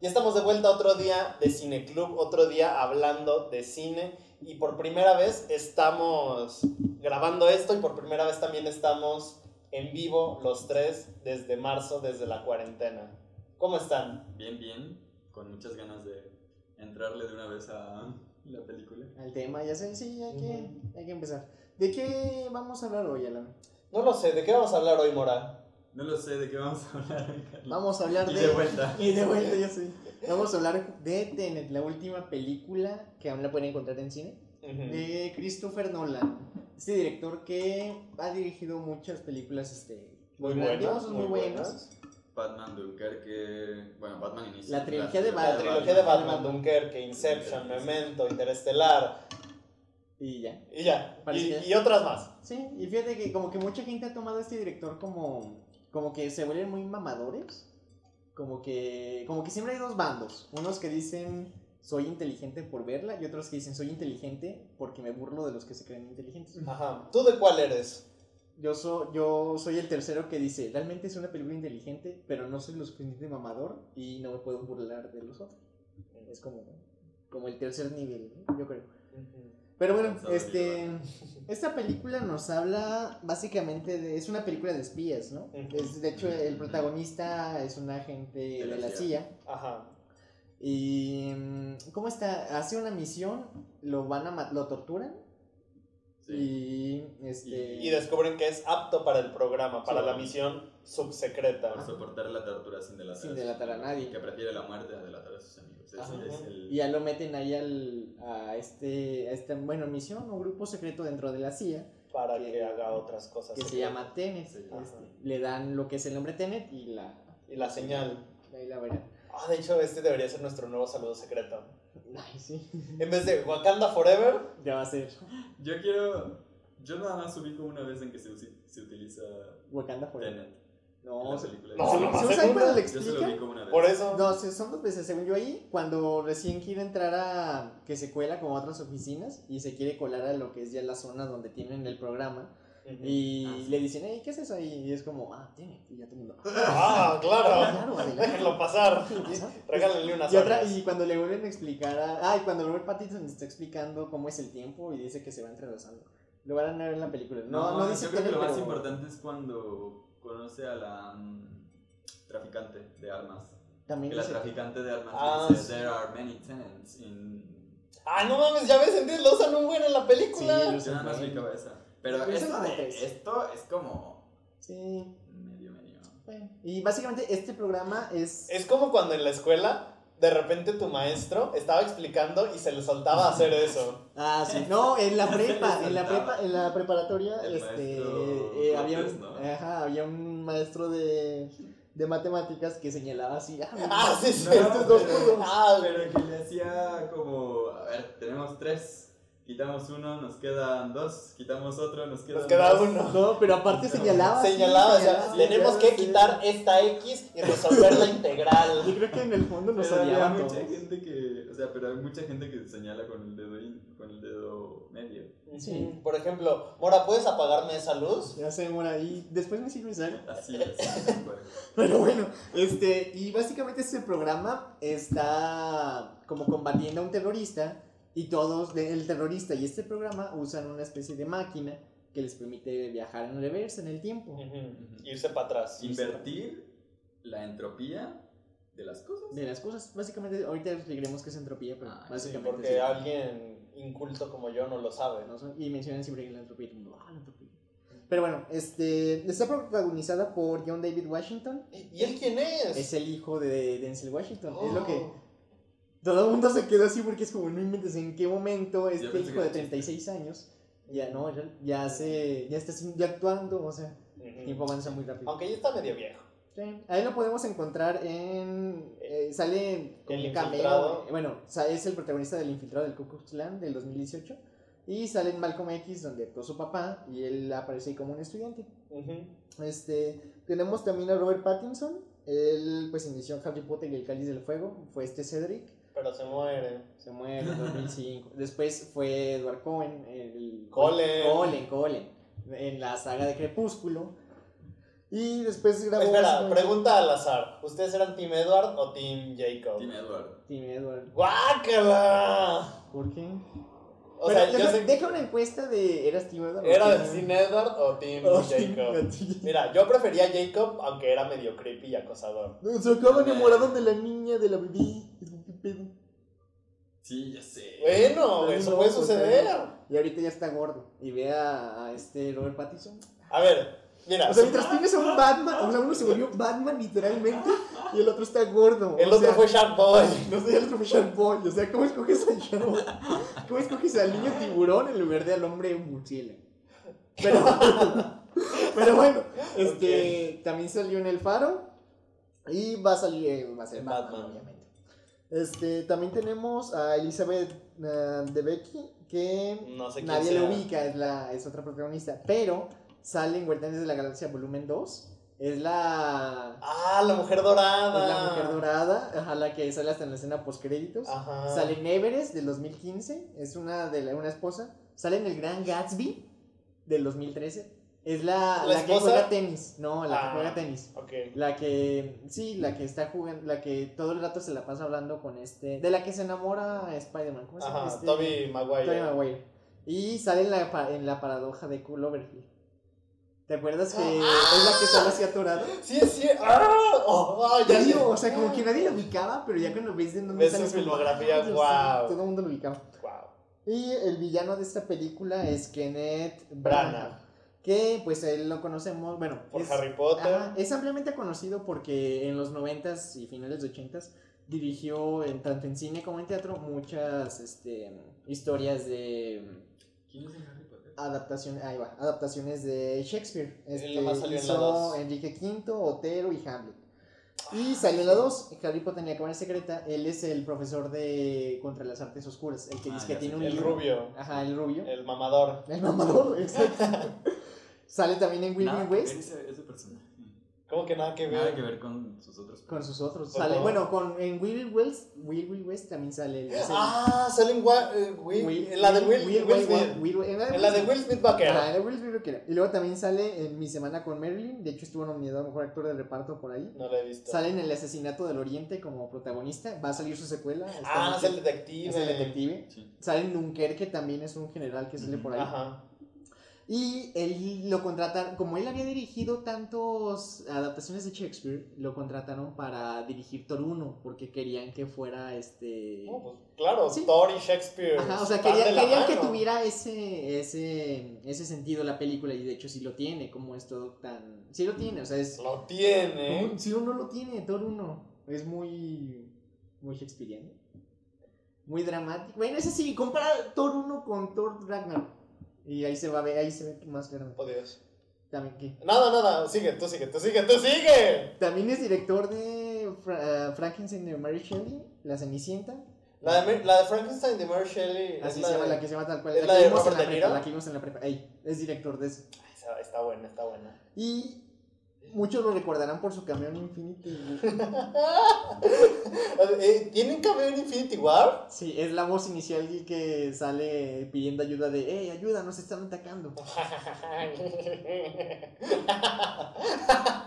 Ya estamos de vuelta otro día de Cineclub, otro día hablando de cine y por primera vez estamos grabando esto y por primera vez también estamos en vivo los tres desde marzo, desde la cuarentena. ¿Cómo están? Bien, bien, con muchas ganas de entrarle de una vez a la película. Al tema, ya sé, sí, hay que, hay que empezar. ¿De qué vamos a hablar hoy, Alan? No lo sé, ¿de qué vamos a hablar hoy, Mora? No lo sé de qué vamos a hablar. Carlos? Vamos a hablar Y de... de vuelta. Y de vuelta, ya sé. Vamos a hablar de Tenet, la última película que aún la pueden encontrar en cine, de Christopher Nolan. Este director que ha dirigido muchas películas este, Muy buenas, muy muy buenas. buenas. Batman Dunkerque. Bueno, Batman inicia. La trilogía de La Batman. trilogía de Batman, Dunkerque, Inception, Memento, Interestelar Y ya. y ya. Y, y otras más. Sí, y fíjate que como que mucha gente ha tomado a este director como, como que se vuelven muy mamadores. Como que, como que siempre hay dos bandos. Unos que dicen soy inteligente por verla y otros que dicen soy inteligente porque me burlo de los que se creen inteligentes. Ajá. ¿Tú de cuál eres? Yo, soy yo soy el tercero que dice, realmente es una película inteligente, pero no soy lo suficiente mamador y no me puedo burlar de los otros. Es como, como el tercer nivel, ¿no? yo creo. Pero bueno, este, esta película nos habla básicamente de, es una película de espías, ¿no? Es, de hecho, el protagonista es un agente de, la la CIA. CIA. Ajá. Y, mm, ¿cómo está? Hace una misión, lo van a, lo torturan Sí. y, este... Y descubren que es apto para el programa, para Sí. la misión subsecreta. Por soportar la tortura sin delatar. Sin a sus delatar a amigos, nadie. Que prefiere la muerte a delatar a sus amigos. Ese Ajá. es el. Y ya lo meten ahí al, a este, a este, bueno, misión o grupo secreto dentro de la CIA Para Que- que haga otras cosas. que se llama Tenet. Sí. Este, le dan lo que es el nombre Tenet y la... Y la señal. Ahí la verán. Ah, de hecho, este debería ser nuestro nuevo saludo secreto. Ay, sí. En vez de Wakanda Forever, Ya va a ser Yo quiero. Yo nada más ubico una vez en que se, usi- se utiliza Wakanda Forever. Tenet. en No, la se- película. No, ¿se- no, ¿se usa ahí cuando le Yo se lo explican? ubico una vez. por eso. No, se- son dos veces, según yo ahí, cuando recién quiere entrar a, que se cuela como a otras oficinas y se quiere colar a lo que es ya la zona donde tienen el programa. Y Ah, sí. le dicen, hey, ¿qué es eso? Y es como, ah, tiene, y ya todo el mundo, Ah, claro. Déjenlo pasar. Regálenle unas Y, otra, y cuando le vuelven a explicar a, ah, y cuando Robert Pattinson está explicando cómo es el tiempo y dice que se va entrelazando. Lo van a ver en la película. No, no, dice yo creo que lo más importante es cuando conoce a la mm, traficante de armas. También Que la traficante de armas Ah, dice, sí. there are many tenants in... Ah, no mames, ya ves, entonces lo usan un buen en la película. Sí, lo Yo nada más Bueno. Pero esto, de- esto es como Sí, medio, medio. Y básicamente este programa es... Es como cuando en la escuela, de repente tu maestro estaba explicando y se le soltaba hacer eso. Ah, sí. No, en la prepa, en la prepa, en la preparatoria, El este, eh, había, López, un, ¿no? ajá, había un maestro de, de matemáticas que señalaba así, ah, Ah, sí, sí. No, estos dos. Ah, Pero que le hacía como, a ver, tenemos tres, quitamos uno, nos quedan dos, quitamos otro, nos quedan Nos queda dos. uno. No, pero aparte señalaba. sí, Señalaba, o sea, tenemos que quitar esta X y resolver la Yo integral. creo que en el fondo nos Pero había mucha todos. gente que, o sea, pero hay mucha gente que señala con el dedo, in- con el dedo medio. Sí. Por ejemplo, Mora, ¿puedes apagarme esa luz? Ya sé, Mora, y después me sirve algo. Así es. bueno. Pero bueno, este, y básicamente este programa está como combatiendo a un terrorista y todos, el terrorista y este programa usan una especie de máquina que les permite viajar en reversa en el tiempo. Ujú. Irse para atrás. Invertir la entropía de las cosas. De las cosas, básicamente, ahorita explicaremos qué es entropía, pero Ah, sí, básicamente Porque sí. alguien inculto como yo no lo sabe. No son- y mencionan siempre la entropía ah, la entropía. Pero bueno, este, está protagonizada por John David Washington, ¿Y él quién es? es el hijo de Denzel Washington, es lo que Oh. Todo el mundo se quedó así porque es como, no inventes en qué momento este hijo de era 36 años ya no, ya, ya se, ya está ya actuando, o sea, el tiempo avanza muy rápido. Aunque ya está medio viejo. Sí, Ahí lo podemos encontrar en, eh, sale como El cameo, Infiltrado. eh, bueno, es el protagonista del Infiltrado del Ku Klux Klan del 2018 y sale en Malcolm X donde actuó su papá y él aparece ahí como un estudiante. Este, tenemos también a Robert Pattinson, él pues inició Harry Potter y el Cáliz del Fuego, fue este Cedric. Pero se muere. Se muere en 2005. Después fue Edward Cohen. El, Cullen. Cullen, Cullen, En la saga de Crepúsculo. Y después grabó. Espera, pregunta al azar. ¿Ustedes eran Team Edward o Team Jacob? Team Edward. Team Edward. ¡Guácala! ¿Por qué? O Pero sea, yo deja, sé deja una encuesta de. ¿Eras Team Edward? o ¿Era Team- Team Edward o Team o Jacob? Team- Mira, yo prefería Jacob, aunque era medio creepy y acosador. Se acaba enamorado de la niña, de la bebé. Sí, ya sé. Bueno, eso no, puede suceder. Y ahorita ya está gordo. Y ve a, a este Robert Pattinson. A ver, mira. O sea, mientras tienes a un Batman, o sea, uno se volvió Batman literalmente y el otro está gordo. El o otro sea, fue Shark Boy. No sé, el otro fue Shark Boy. O sea, ¿cómo escoges a Shark Boy? ¿Cómo escoges al niño tiburón en lugar de al hombre murciélago? Pero, pero bueno, este también salió en El Faro y va a salir, eh, va a ser Batman, Batman. obviamente. Este, también tenemos a Elizabeth eh, de Becky, que No sé quién nadie le ubica, es, la, es otra protagonista, pero sale en Guardianes de la Galaxia Volumen 2. Es la, Ah, la mujer es dorada. la mujer dorada, ajá, la que sale hasta en la escena post créditos. Ajá. Sale en Everest del 2015, es una de la- una esposa. Sale en el Gran Gatsby del 2013. Es la, ¿La la que juega tenis. No, la Ah. que juega tenis. Ok. La que, sí, la que está jugando, la que todo el rato se la pasa hablando con este, de la que se enamora Spider-Man. ¿Cómo se llama? Ajá, Este- Toby Maguire. Tobey Maguire. Y sale en la, en la paradoja de Cloverfield. ¿Te acuerdas que Ah. es la que sale así atorada? Sí, sí. ¡Ah! Oh, ah, Ya digo, o sea, como que nadie lo ubicaba, pero ya cuando ves de dónde sale su filmografía, "Ah, Dios guau". mío", Todo el mundo lo ubicaba. Wow. Y el villano de esta película es Kenneth Branagh. Branagh. Que pues él lo conocemos, bueno, Por es, Harry Potter. ajá, es ampliamente conocido porque en los 90s y finales de 80s dirigió en, tanto en cine como en teatro muchas este, historias de ¿Quién es en Harry Potter? adaptaciones, ahí va, adaptaciones de Shakespeare. Este, nomás salió en la hizo dos. Enrique V, Otero y Hamlet. Y salió en la 2, Harry Potter en la cámara secreta, él es el profesor de contra las artes oscuras, el que Ah, dice que tiene sé un El libro. rubio. Ajá, el rubio. El mamador. El mamador, exacto. Sale también en ver West ese, ese personaje. ¿Cómo que nada que ver? Nada que ver con sus otros. con sus otros. Sale, favor. bueno, con, en Wild West, Wild West también sale el. Ah, sale en, eh, Will- Will- en la de Will, Will- Will Will- Smith. Will- en la de En la de Will Smith vaquero. Ajá, en la de Will Smith vaquero. Y luego también sale en Mi Semana con Marilyn. De hecho, estuvo nominado a mejor actor de reparto por ahí. No lo he visto. Sale en El Asesinato del Oriente como protagonista. Va a salir su secuela. Ah, es el detective. Es el detective. Sí. Sale en Dunkerque también es un general que sale por ahí. Ajá. Y él lo contrataron, como él había dirigido tantas adaptaciones de Shakespeare, lo contrataron para dirigir Thor 1, porque querían que fuera este... No, pues, claro, Sí. Thor y Shakespeare. Ajá, o sea, van quería- de la querían que tuviera ese, ese, ese sentido la película, y de hecho sí lo tiene, como es todo tan... Sí lo tiene, o sea, es... Lo tiene. Si uno lo tiene, Thor 1. Es muy. Muy Shakespeareano. Muy dramático. Bueno, ese sí, compara Thor 1 con Thor Ragnarok. Y ahí se va a ver, ahí se ve más claramente. Oh, Dios. También, ¿qué? Nada, nada. Sigue, tú sigue, tú sigue, tú sigue. También es director de Fra- eh, Frankenstein de Mary Shelley, La Cenicienta. La de, la de Frankenstein de Mary Shelley. Así la se llama de- la que se llama tal cual. ¿es La, la que de vimos en la prepa. La que vimos en la prepa. Ahí, es director de eso. Ay, Está, está buena, está buena. Y muchos lo recordarán por su camión Infinity. Eh, ¿Tienen cameo en Infinity War? Sí, es la voz inicial que sale pidiendo ayuda de, hey, ayuda, nos están atacando.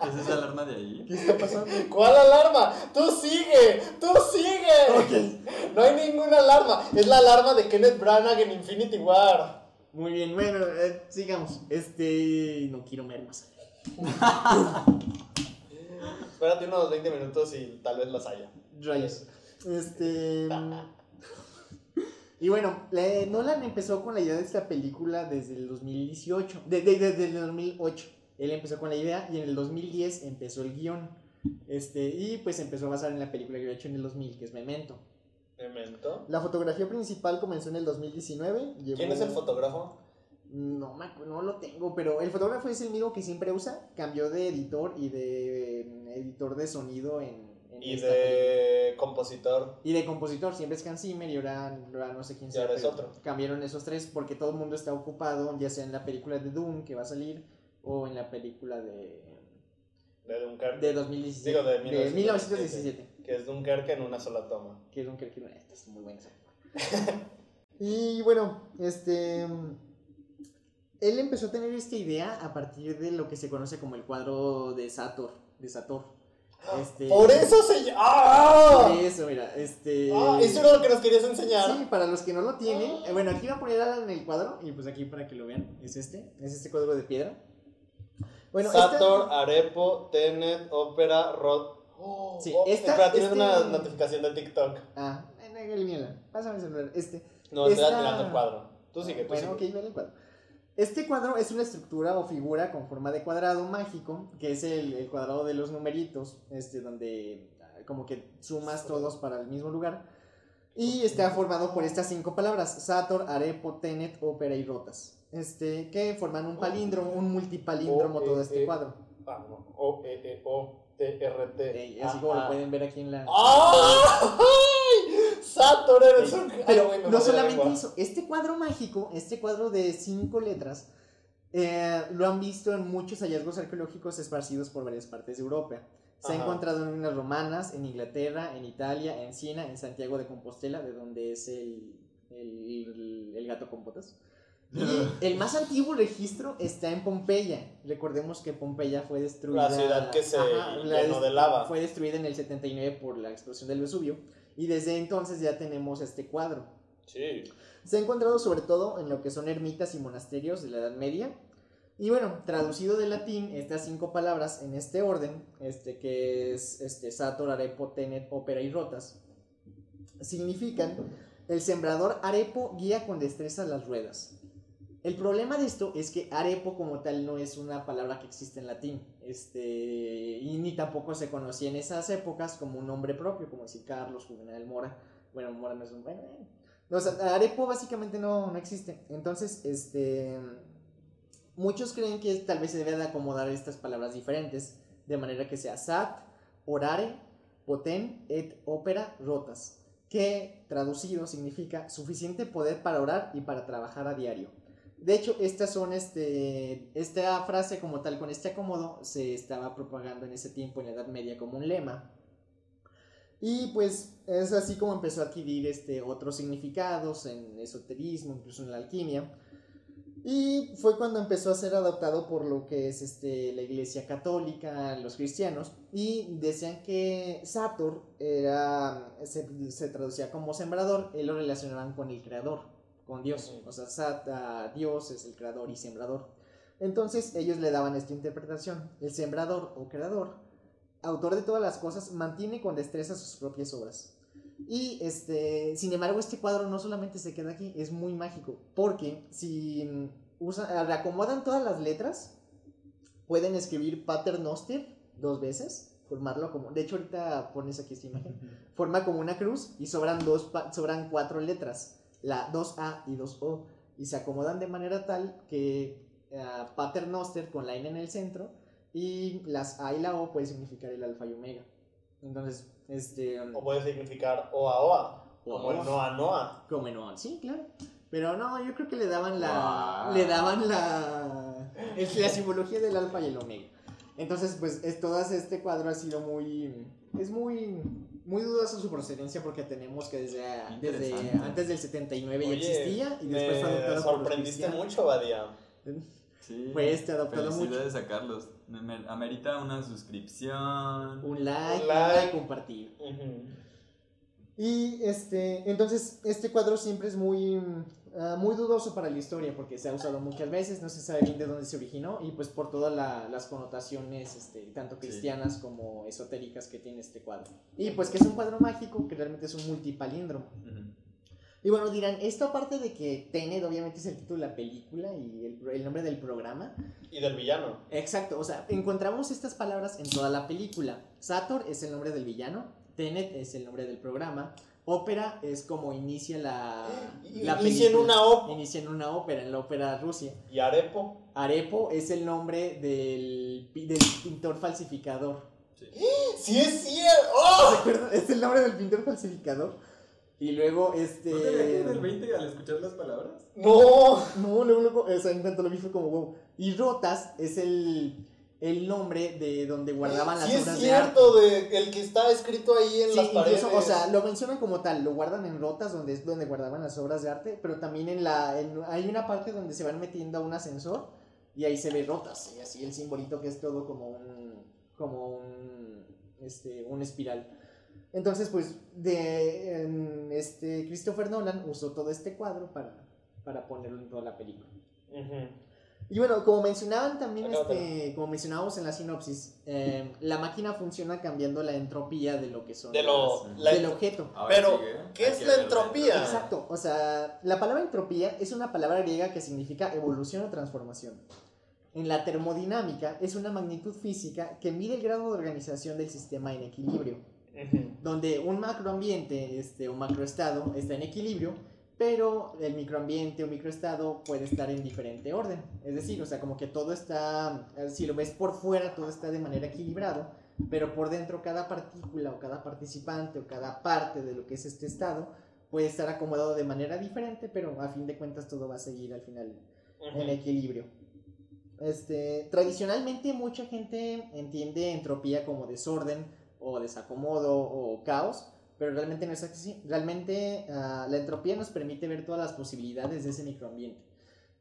¿Es esa alarma de ahí? ¿Qué está pasando? ¿Cuál alarma? ¡Tú sigue! ¡Tú sigue! No hay ninguna alarma. Es la alarma de Kenneth Branagh en Infinity War. Muy bien, bueno, eh, sigamos. Este, no quiero ver más. Espérate unos 20 minutos y tal vez las haya. Rayos. Este. Y bueno, la- Nolan empezó con la idea de esta película desde el 2018. de- de- desde el 2008. Él empezó con la idea y en el 2010 empezó el guion. Este, y pues empezó a basar en la película que había hecho en el 2000, que es Memento. Memento. La fotografía principal comenzó en el 2019. llevó- ¿Quién es el fotógrafo? No, no lo tengo, pero el fotógrafo es el mismo que siempre usa. Cambió de editor y de mm, editor de sonido en, en Y esta película. de compositor. Y de compositor, siempre es Hans Zimmer y ahora, ahora no sé quién Y sea. ahora es otro. Cambiaron esos tres porque todo el mundo está ocupado, ya sea en la película de Doom que va a salir o en la película de, De Dunkerque. de 2017. Digo, de 1917. 1917. Que es Dunkerque en una sola toma. Que es Dunkerque, no, esta es muy buena y bueno, este. Él empezó a tener esta idea a partir de lo que se conoce como el cuadro de Sator, de Sator. Este, Por eso se llama. ¡Ah! Por eso, mira, este... Ah, eso era lo que nos querías enseñar. Sí, para los que no lo tienen, eh, bueno, aquí voy a poner en el cuadro, y pues aquí para que lo vean, es este, es este cuadro de piedra. Bueno, Sator, Arepo, Tenet, Opera, Rod. Oh, Sí, oh, esta- espera, tienes este- una notificación de TikTok. Ah, elimínala, pásame el celular, este. No, Esta- admirando el cuadro. Tú sigue, tú Bueno, sigue. ok, ven el cuadro. Este cuadro es una estructura o figura con forma de cuadrado mágico, que es el, el cuadrado de los numeritos, este, donde ah, como que sumas todos para el mismo lugar. Y está formado por estas cinco palabras, Sator, Arepo, Tenet, Ópera y Rotas. Este, que forman un palíndromo, un multipalíndromo todo E, este E. cuadro. Ah. O, E, E, O, T, R, T. Así Ah, como ah. lo pueden ver aquí en la... Eres un. Pero Ay, me no solamente eso, este cuadro mágico, este cuadro de cinco letras, eh, lo han visto en muchos hallazgos arqueológicos esparcidos por varias partes de Europa. Se ha Ajá. encontrado en ruinas romanas, en Inglaterra, en Italia, en Siena, en Santiago de Compostela, de donde es el, el, el gato con botas. Y el más antiguo registro está en Pompeya. Recordemos que Pompeya fue destruida. La ciudad que se la llenó de lava. Fue destruida en el 79 por la explosión del Vesubio. Y desde entonces ya tenemos este cuadro. Sí. Se ha encontrado sobre todo en lo que son ermitas y monasterios de la Edad Media. Y bueno, traducido del latín, estas cinco palabras en este orden, este, que es este, Sator, Arepo, Tenet, Ópera y Rotas, significan el sembrador Arepo guía con destreza las ruedas. El problema de esto es que arepo como tal no es una palabra que existe en latín, este, y ni tampoco se conocía en esas épocas como un nombre propio, como decir Carlos, Juvenal, Mora. Bueno, Mora no es un... Bueno, eh. O sea, arepo básicamente no, no existe. Entonces, este, muchos creen que tal vez se debe de acomodar estas palabras diferentes, de manera que sea sat, orare, poten, et opera, rotas, que traducido significa suficiente poder para orar y para trabajar a diario. De hecho, estas son este, esta frase como tal, con este acomodo, se estaba propagando en ese tiempo en la Edad Media como un lema. Y pues es así como empezó a adquirir este, otros significados en esoterismo, incluso en la alquimia. Y fue cuando empezó a ser adoptado por lo que es este, la iglesia católica, los cristianos, y decían que Sator era, se, se traducía como sembrador, y lo relacionaban con el creador, con Dios. O sea, ah, Dios es el creador y sembrador. Entonces ellos le daban esta interpretación. El sembrador o creador, autor de todas las cosas, mantiene con destreza sus propias obras. Y este, sin embargo, este cuadro no solamente se queda aquí, es muy mágico, porque si mm, usan, reacomodan todas las letras, pueden escribir Pater Noster dos veces, formarlo como, de hecho ahorita pones aquí esta imagen, forma como una cruz y sobran dos, sobran cuatro letras, la 2A y 2O, y se acomodan de manera tal que ah, Pater Noster con la N en el centro y las A y la O puede significar el alfa y omega. Entonces, este... O puede significar Oa Oa. Como el Oa. Noa Noa. Como no, sí, claro. Pero no, yo creo que le daban la. Guau. Le daban la. Es la simbología del alfa y el omega. Entonces, pues, es, todo este cuadro ha sido muy. Es muy. Muy dudosa su procedencia porque tenemos que desde, antes del 79 ya Oye, existía y después fue adoptado me por los sorprendiste mucho, Badia. Sí. Fue este adoptado mucho. Felicidades a Carlos. Me- Amerita una suscripción. Un like, Un like. compartir. Y este, entonces este cuadro siempre es muy, ah, muy dudoso para la historia porque se ha usado muchas veces, no se sabe bien de dónde se originó y pues por todas la- las connotaciones este, tanto Sí. cristianas como esotéricas que tiene este cuadro. Y pues que es un cuadro mágico que realmente es un multipalíndromo. Ujú. Y bueno, dirán, esto aparte de que Tenet obviamente es el título de la película y el, el nombre del programa, Y del villano. Exacto, o sea, encontramos estas palabras en toda la película. Sator es el nombre del villano, Tenet es el nombre del programa, ópera es como inicia la, la Inicia en una ópera. Inicia en una ópera, en la ópera Rusia. Y Arepo. Arepo es el nombre del, del pintor falsificador. ¡Sí es cierto! ¡Oh! Es el nombre del pintor falsificador. Y luego, este... ¿No te del 20 al escuchar las palabras? ¡No! No, luego, luego, o sea, en cuanto lo vi fue como wow. Y Rotas es el, el nombre de donde guardaban las sí, obras es de arte. cierto, de, el que está escrito ahí en Sí, las paredes. incluso, o sea, lo mencionan como tal, lo guardan en rotas donde es donde guardaban las obras de arte, pero también en la en- hay una parte donde se van metiendo a un ascensor y ahí se ve rotas y así el simbolito que es todo como un como un este un espiral. Entonces, pues de en, este Christopher Nolan usó todo este cuadro para para ponerlo en toda la película. Ujú. Y bueno, como mencionaban también, este, como mencionábamos en la sinopsis, eh, la máquina funciona cambiando la entropía de lo que son De lo, las- la- del objeto. Ahora Pero, sigue, ¿qué es la ver entropía? Exacto, o sea, la palabra entropía es una palabra griega que significa evolución o transformación. En la termodinámica es una magnitud física que mide el grado de organización del sistema en equilibrio, Ujú. donde un macroambiente este, o macroestado está en equilibrio, pero el microambiente o microestado puede estar en diferente orden. Es decir, o sea, como que todo está, eh, si lo ves por fuera, todo está de manera equilibrado, pero por dentro cada partícula o cada participante o cada parte de lo que es este estado puede estar acomodado de manera diferente, pero a fin de cuentas todo va a seguir al final en equilibrio. Este, tradicionalmente mucha gente entiende entropía como desorden o desacomodo o caos, pero realmente no es así. Realmente ah, la entropía nos permite ver todas las posibilidades de ese microambiente.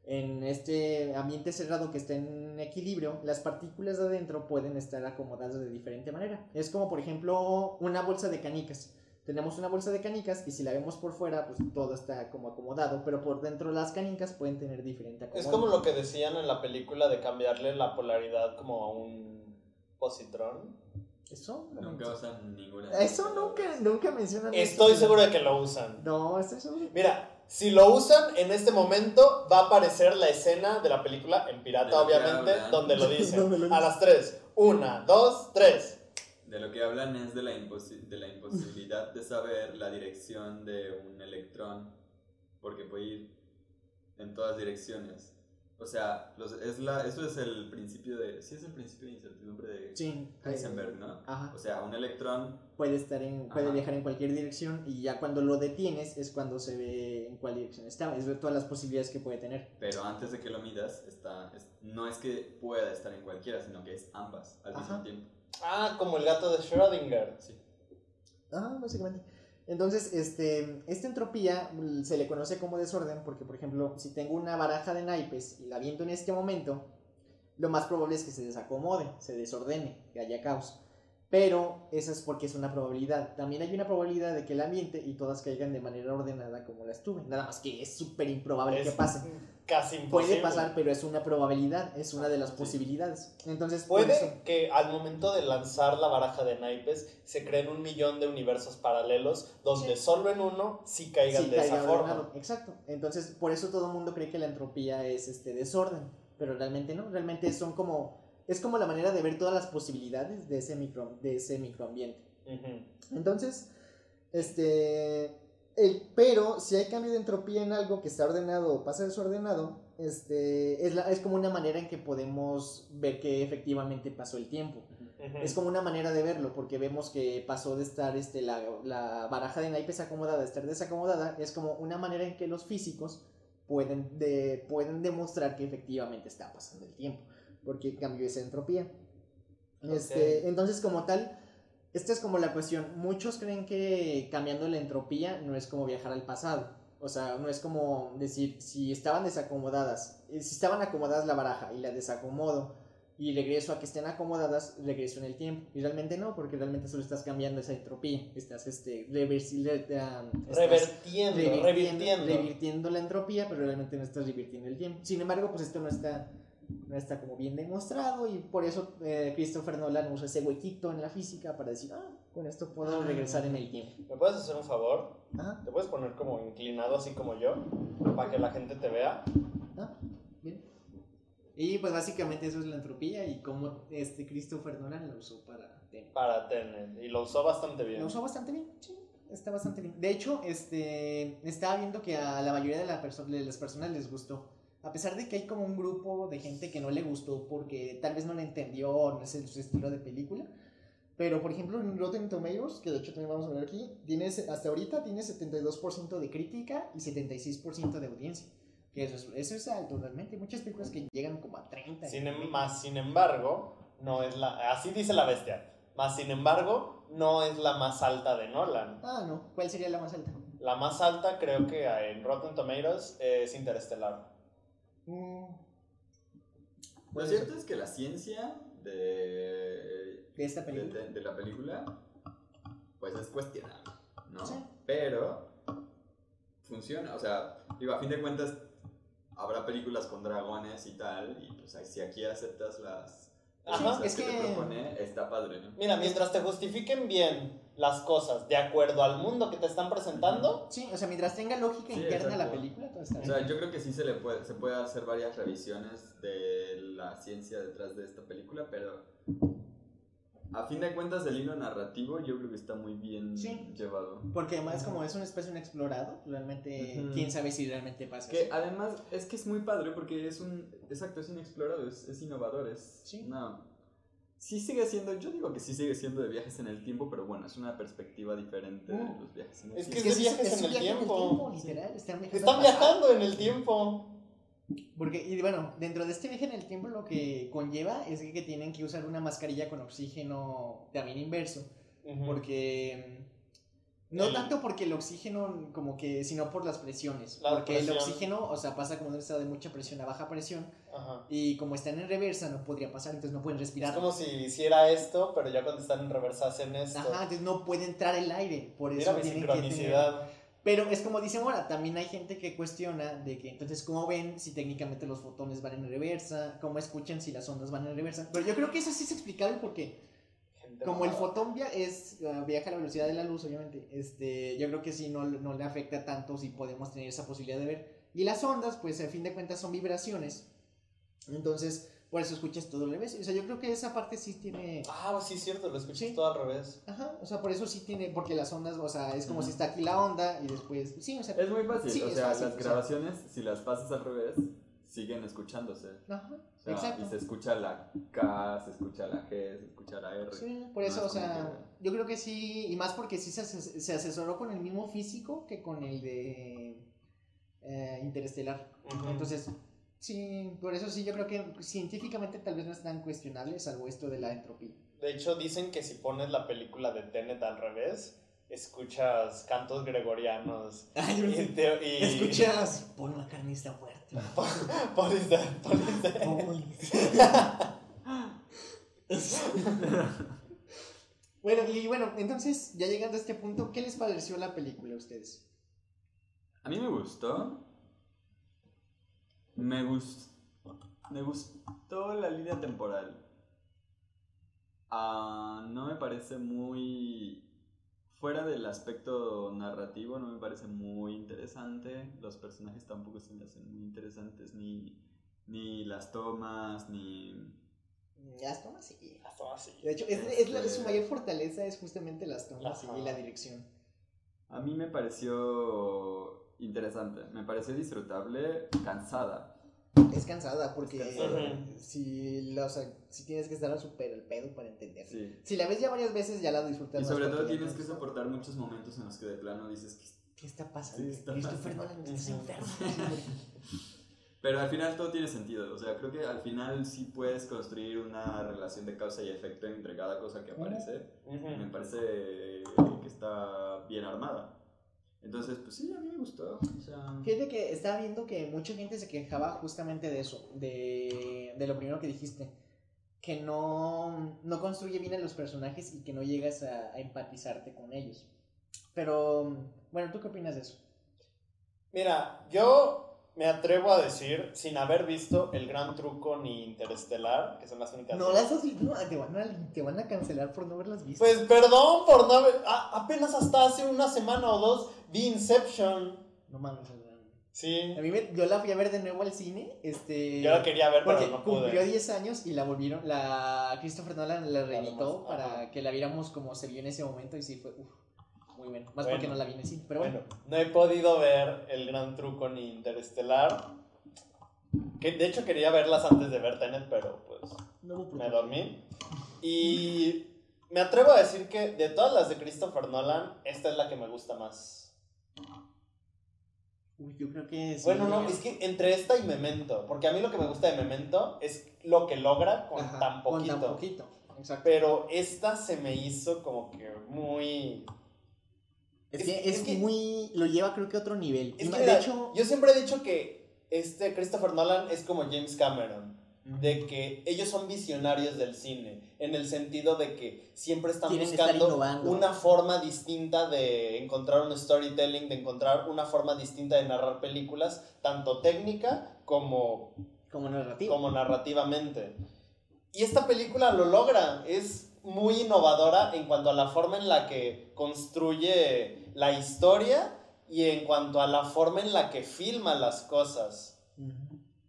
En este ambiente cerrado que está en equilibrio, las partículas de adentro pueden estar acomodadas de diferente manera. Es como por ejemplo una bolsa de canicas. Tenemos una bolsa de canicas y si la vemos por fuera, pues todo está como acomodado, pero por dentro las canicas pueden tener diferente acomodo. Es como lo que decían en la película de cambiarle la polaridad como a un positrón. ¿Eso? Nunca usan ninguna. Eso nunca, nunca mencionan. Estoy eso. seguro de que lo usan. No, estoy seguro. Mira, si lo usan en este momento, va a aparecer la escena de la película en pirata, obviamente, hablan. donde lo dicen. Donde lo A las tres. Una, dos, tres. De lo que hablan es de la, imposi- de la imposibilidad de saber la dirección de un electrón, porque puede ir en todas direcciones. O sea, los- es la, eso es el principio de... Sí, es el principio de incertidumbre de Sí. Heisenberg, eh, ¿no? Ajá. O sea, un electrón Puede estar en, puede Ajá. viajar en cualquier dirección y ya cuando lo detienes es cuando se ve en cuál dirección está. Es ver todas las posibilidades que puede tener. Pero antes de que lo midas, está, es- no es que pueda estar en cualquiera, sino que es ambas al mismo Ajá. tiempo. Ah, como el gato de Schrödinger. Sí. Ah, básicamente. Entonces, este, esta entropía se le conoce como desorden porque, por ejemplo, si tengo una baraja de naipes y la viento en este momento, lo más probable es que se desacomode, se desordene, que haya caos. Pero eso es porque es una probabilidad. También hay una probabilidad de que el ambiente y todas caigan de manera ordenada como las tuve. Nada más que es súper improbable Es que pase. Casi imposible. Puede pasar, pero es una probabilidad, es una de las Sí. posibilidades. Entonces, eso- Puede que al momento de lanzar la baraja de naipes se creen un millón de universos paralelos donde Sí. solo en uno sí caigan sí, de esa forma. Exacto. Entonces, por eso todo el mundo cree que la entropía es este desorden, pero realmente no, realmente son como es como la manera de ver todas las posibilidades de ese micro de ese microambiente. Entonces, este el, pero si hay cambio de entropía en algo que está ordenado o pasa desordenado, este es la, es como una manera en que podemos ver que efectivamente pasó el tiempo. Es como una manera de verlo, porque vemos que pasó de estar este, la, la baraja de naipes acomodada a estar desacomodada. Es como una manera en que los físicos pueden, de, pueden demostrar que efectivamente está pasando el tiempo, porque cambió esa entropía. Este, Ok. entonces, como tal, esta es como la cuestión. Muchos creen que cambiando la entropía no es como viajar al pasado. O sea, no es como decir, si estaban desacomodadas, eh, si estaban acomodadas la baraja y la desacomodo y regreso a que estén acomodadas, regreso en el tiempo. Y realmente no, porque realmente solo estás cambiando esa entropía. Estás este, reversi- re- um, estás Revertiendo, revirtiendo, revirtiendo. revirtiendo la entropía, pero realmente no estás revirtiendo el tiempo. Sin embargo, pues esto no está, no está como bien demostrado y por eso eh, Christopher Nolan usa ese huequito en la física para decir, ah, con esto puedo Ah. regresar en el tiempo. ¿Me puedes hacer un favor? Ajá, ¿Te puedes poner como inclinado así como yo? Para que la gente te vea. ah, bien. Y pues básicamente eso es la entropía y cómo este Christopher Nolan lo usó para Tenet. Para tener. Y lo usó bastante bien. Lo usó bastante bien, sí, está bastante bien. De hecho, este, estaba viendo que a la mayoría de, la perso- de las personas les gustó. A pesar de que hay como un grupo de gente que no le gustó porque tal vez no le entendió no es el- su estilo de película. Pero, por ejemplo, en Rotten Tomatoes, que de hecho también vamos a ver aquí, tiene, hasta ahorita tiene 72% de crítica y 76% de audiencia. Que eso es, eso es alto realmente. Hay muchas películas que llegan como a 30. Sin, y- em- más sin embargo, no es la. Así dice la bestia. Más sin embargo, no es la más alta de Nolan. Ah, no. ¿Cuál sería la más alta? La más alta, creo que en Rotten Tomatoes, es Interestelar. Mm, Lo cierto es que la ciencia de, De esta de, película. de- de la película, pues es cuestionable, ¿no? Sí. Pero funciona, o sea, digo, a fin de cuentas habrá películas con dragones y tal, y pues si aquí aceptas las Ajá. cosas es que, te que- propone, está padre, ¿no? Mira, mientras te justifiquen bien las cosas de acuerdo al mundo que te están presentando, Sí, o sea, mientras tenga lógica Sí, interna la película, todo está O bien. sea, yo creo que sí se le puede, se puede hacer varias revisiones de la ciencia detrás de esta película, pero a fin de cuentas el hilo narrativo yo creo que está muy bien Sí. llevado. Porque además, como es un espacio inexplorado, realmente, Ujú. quién sabe si realmente pasa. Que eso. además es que es muy padre porque es un, exacto, es inexplorado, es, es innovador, es Sí. una- sí sigue siendo, yo digo que sí sigue siendo de viajes en el tiempo, pero bueno, es una perspectiva diferente de Mm. los viajes en el Es que tiempo. es de sí, viajes en un el viaje tiempo. literal. Están viajando, están viajando en el tiempo. Porque, y bueno, dentro de este viaje en el tiempo lo que conlleva es que tienen que usar una mascarilla con oxígeno también inverso. Porque. No El- tanto porque el oxígeno, como que, sino por las presiones. La porque el presión. oxígeno, o sea, pasa como de un estado de mucha presión a baja presión. Ajá. Y como están en reversa, no podría pasar, entonces no pueden Es respirar. como si hiciera esto, pero ya cuando están en reversa hacen esto. Ajá, entonces no puede entrar el aire. Por Mira eso mi tienen que tener- sincronicidad. Pero es como dicen ahora, también hay gente que cuestiona de que entonces cómo ven si técnicamente los fotones van en reversa, cómo escuchan si las ondas van en reversa. Pero yo creo que eso sí es explicable porque como el fotón via- es, uh, viaja a la velocidad de la luz, obviamente, este, yo creo que sí no, no le afecta tanto si podemos tener esa posibilidad de ver. Y las ondas, pues a fin de cuentas son vibraciones. Entonces, por eso escuchas todo al revés. O sea, yo creo que esa parte sí tiene... Ah, sí, es cierto, lo escuché Sí. todo al revés. Ajá, o sea, por eso sí tiene, porque las ondas, o sea, es como si está aquí la onda y después, sí, o sea, Es muy fácil, Sí, o sea, fácil, las o sea. grabaciones, si las pasas al revés, siguen escuchándose. ajá, O sea, exacto. Y se escucha la K, se escucha la G, se escucha la R. Sí, por No eso, es o sea, yo creo que sí, y más porque sí se, ases- se asesoró con el mismo físico que con el de eh, Interestelar. Entonces, sí, por eso sí, yo creo que científicamente tal vez no es tan cuestionable, salvo esto de la entropía. De hecho, dicen que si pones la película de Tenet al revés, escuchas cantos gregorianos. Y, te- y- Escuchas, Paul McCartney está fuerte. Paul. bueno, y bueno, entonces, ya llegando a este punto, ¿qué les pareció la película a ustedes? A mí me gustó. Me gustó. Me gustó la línea temporal. Ah, no me parece muy. Fuera del aspecto narrativo, no me parece muy interesante. Los personajes tampoco se me hacen muy interesantes, ni, ni las tomas, ni. Las tomas sí. Las tomas sí. De hecho, es, es la- Este- su mayor fortaleza es justamente las tomas Ajá. y la dirección. A mí me pareció interesante, me pareció disfrutable, cansada. Es cansada porque Es cansada. si, la- o sea, si tienes que estar a super el pedo para entender. Sí. Si la ves ya varias veces ya la disfrutas Y sobre todo ya tienes que soportar muchos momentos en los que de plano dices que... ¿Qué está pasando? Sí, está Christopher. Nolan, estás enfermo. Pero al final todo tiene sentido, o sea, creo que al final sí puedes construir una relación de causa y efecto entre cada cosa que aparece. Me Ujú. parece que está bien armada. Entonces, pues sí, a mí me gustó. O sea, Fíjate que estaba viendo que mucha gente se quejaba justamente de eso, de, de lo primero que dijiste, que no, no construye bien a los personajes y que no llegas a, a empatizarte con ellos. Pero, bueno, ¿tú qué opinas de eso? Mira, yo me atrevo a decir, sin haber visto El Gran Truco ni Interestelar, que son las únicas No las has visto, no, te van, a, te van a cancelar por no haberlas visto. Pues perdón por no haber... a- apenas hasta hace una semana o dos vi Inception. no mames. Sí. A mí me- yo la fui a ver de nuevo al cine, este... Yo la quería ver, pero Porque no cumplió pude. 10 años y la volvieron, la Christopher Nolan la reeditó para que la viéramos como se vio en ese momento y sí fue, uf, muy bueno. Más Bueno. porque no la vi en cine, pero bueno. Bueno, no he podido ver El Gran Truco ni Interestelar. Que de hecho quería verlas antes de ver Tenet, pero pues No me dormí. Y me atrevo a decir que de todas las de Christopher Nolan, esta es la que me gusta más. Uy, yo creo que sí. Bueno, no, es que entre esta y Memento, porque a mí lo que me gusta de Memento es lo que logra con Ajá, tan Con poquito. tan poquito. Exacto. Pero esta se me hizo como que muy... Es, que es es, que- muy. Lo lleva, creo que a otro nivel. Es que mira, de hecho. yo siempre he dicho que este Christopher Nolan es como James Cameron, de que ellos son visionarios del cine, en el sentido de que siempre están buscando una forma distinta de encontrar un storytelling, de encontrar una forma distinta de narrar películas, tanto técnica como Como narrativa. como narrativamente. Y esta película lo logra, es muy innovadora en cuanto a la forma en la que construye la historia y en cuanto a la forma en la que filma las cosas.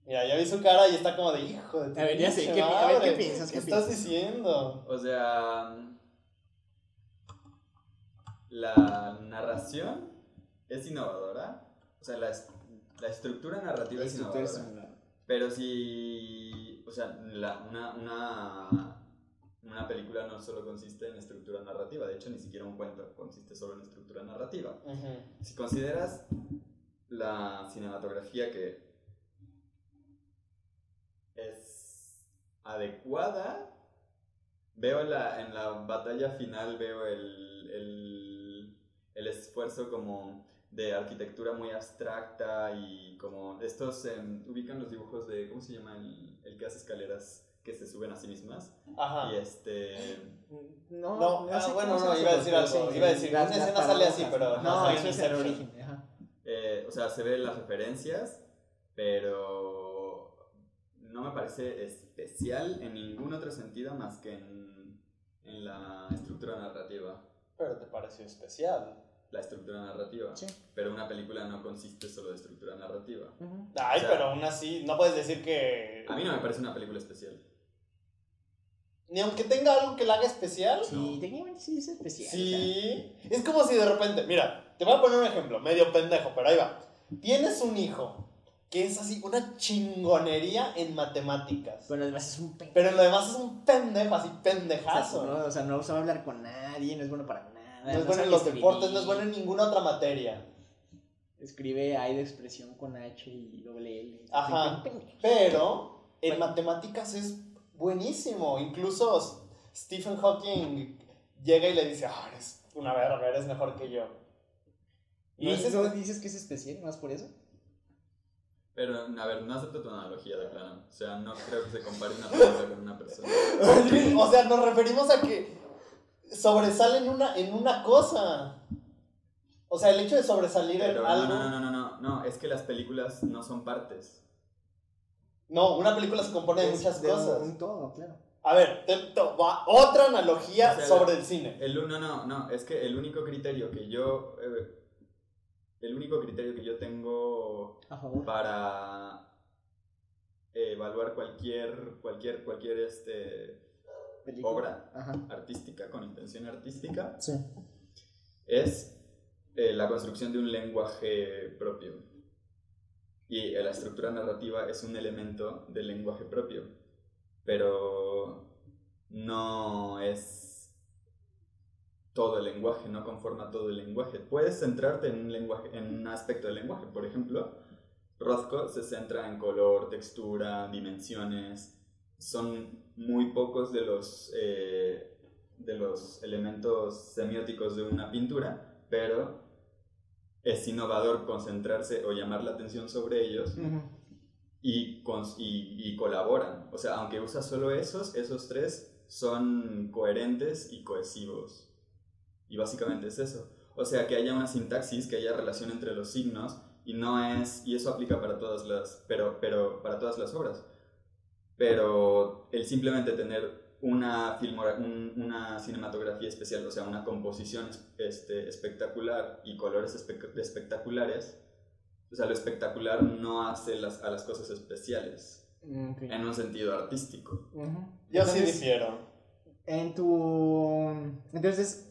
Mira, ya vi su cara y está como de hijo de A ver, ya sé, ¿qué a ver, ¿qué piensas, qué estás piensas? diciendo? O sea, la narración es innovadora. O sea, la, es- la estructura narrativa La es estructura es innovadora. similar. Pero si, o sea, la- una, una, una película no solo consiste en estructura narrativa, de hecho ni siquiera un cuento consiste solo en estructura narrativa. Ujú. Si consideras la cinematografía que es adecuada, veo la, en la batalla final, veo el, el, el esfuerzo como de arquitectura muy abstracta y como estos, em, ubican los dibujos de, ¿cómo se llama? El, el que hace escaleras que se suben a sí mismas. Ajá. Y este... No, No, ah, sé bueno, no, iba a decir algo, sí, iba a decir, una escena sale así, pero No, no, es el origen. Ajá. Eh, o sea, se ven las referencias, pero no me parece especial en ningún otro sentido más que en, en la estructura narrativa. Pero te pareció especial. La estructura narrativa. Sí. Pero una película no consiste solo de estructura narrativa. Ujú. Ay, O sea, pero aún así, no puedes decir que... A mí no me parece una película especial. Ni aunque tenga algo que la haga especial. Sí, técnicamente sí es especial. o sea. Sí. Es como si de repente, mira, te voy a poner un ejemplo, medio pendejo, pero ahí va. Tienes un hijo que es así, una chingonería en matemáticas. Pero además es un pe- Pero en lo demás es un pendejo, así o sea, pendejazo. no, o sea, no sabe hablar con nadie, no es bueno para nada. No es bueno en los escribir, deportes, no es bueno en ninguna otra materia. Escribe I de expresión con H y doble L. Ajá. Pero en matemáticas es buenísimo. Incluso Stephen Hawking llega y le dice, ah, eres una verga, eres mejor que yo. ¿Y No es no dices que es especial más por eso? Pero, a ver, no acepto tu analogía de plano. O sea, no creo que se compare una película con una persona. o sea, nos referimos a que sobresale en una, en una cosa. O sea, el hecho de sobresalir Pero en no, algo. no, no, no, no, no, es que las películas no son partes. No, una película se compone de muchas de cosas. Un todo, claro. A ver, te- te- va- otra analogía O sea, sobre el cine. El, no, no, no, es que el único criterio que yo. eh, el único criterio que yo tengo para evaluar cualquier, cualquier, cualquier este, Película. obra Ajá. artística, con intención artística, Sí. es eh, la construcción de un lenguaje propio. Y la estructura narrativa es un elemento del lenguaje propio, pero no es todo el lenguaje, no conforma todo el lenguaje. Puedes centrarte en un, lenguaje, en un aspecto del lenguaje, por ejemplo, Rothko se centra en color, textura, dimensiones. Son muy pocos de los, eh, de los elementos semióticos de una pintura, pero es innovador concentrarse o llamar la atención sobre ellos y, cons- y, y colaboran. O sea, aunque usa solo esos, esos tres son coherentes y cohesivos. Y básicamente es eso. O sea, que haya una sintaxis, que haya relación entre los signos y no es y eso aplica para todas las pero pero para todas las obras. Pero el simplemente tener una filmora- un- una cinematografía especial, o sea, una composición es- este, espectacular y colores espe- espectaculares, o sea, lo espectacular no hace las, a las cosas especiales Mm, ok. en un sentido artístico. Ujú. Yo sí difiero. En tu. Entonces,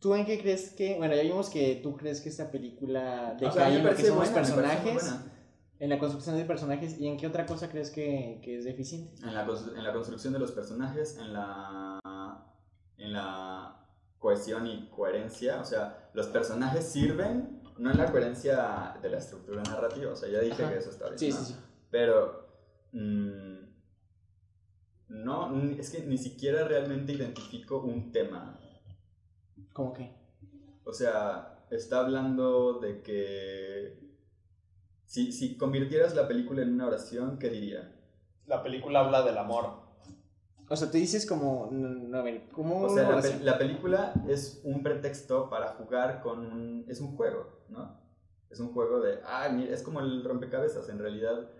¿tú en qué crees que.? Bueno, ya vimos que tú crees que esta película O sea, en lo que son los personajes, buena. En la construcción de personajes, y en qué otra cosa crees que, que es deficiente? En la, en la construcción de los personajes, en la, en la cohesión y coherencia. O sea, los personajes sirven no en la coherencia de la estructura narrativa, o sea, ya dije Ajá. que eso está bien. Sí, ¿no? sí, sí. Pero mm, no, es que ni siquiera realmente identifico un tema. ¿Cómo que? O sea, está hablando de que si, si convirtieras la película en una oración, ¿qué diría? La película habla del amor. O sea, tú dices como, no, no, a ver, ¿cómo O sea, la, pe- la película es un pretexto para jugar con un... Es un juego, ¿no? Es un juego de... Ah, mira, es como el rompecabezas. En realidad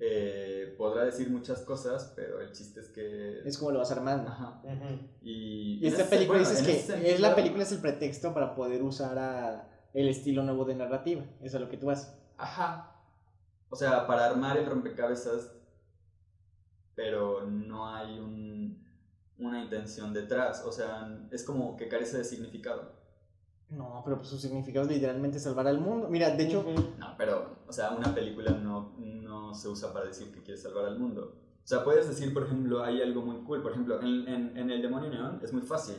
eh, podrá decir muchas cosas, pero el chiste es que... Es como lo vas armando. Ajá. Ujú. Y, Y en esta ese- película bueno, dices que ese es sentido- la película es el pretexto para poder usar a el estilo nuevo de narrativa. Eso es a lo que tú vas. Ajá. O sea, para armar el rompecabezas, pero no hay un- una intención detrás. O sea, es como que carece de significado. No, pero pues su significado es literalmente salvar al mundo. Mira, de hecho. No, pero, o sea, una película no, no se usa para decir que quiere salvar al mundo. O sea, puedes decir, por ejemplo, hay algo muy cool. Por ejemplo, en, en, en El Demonio Neón es muy fácil.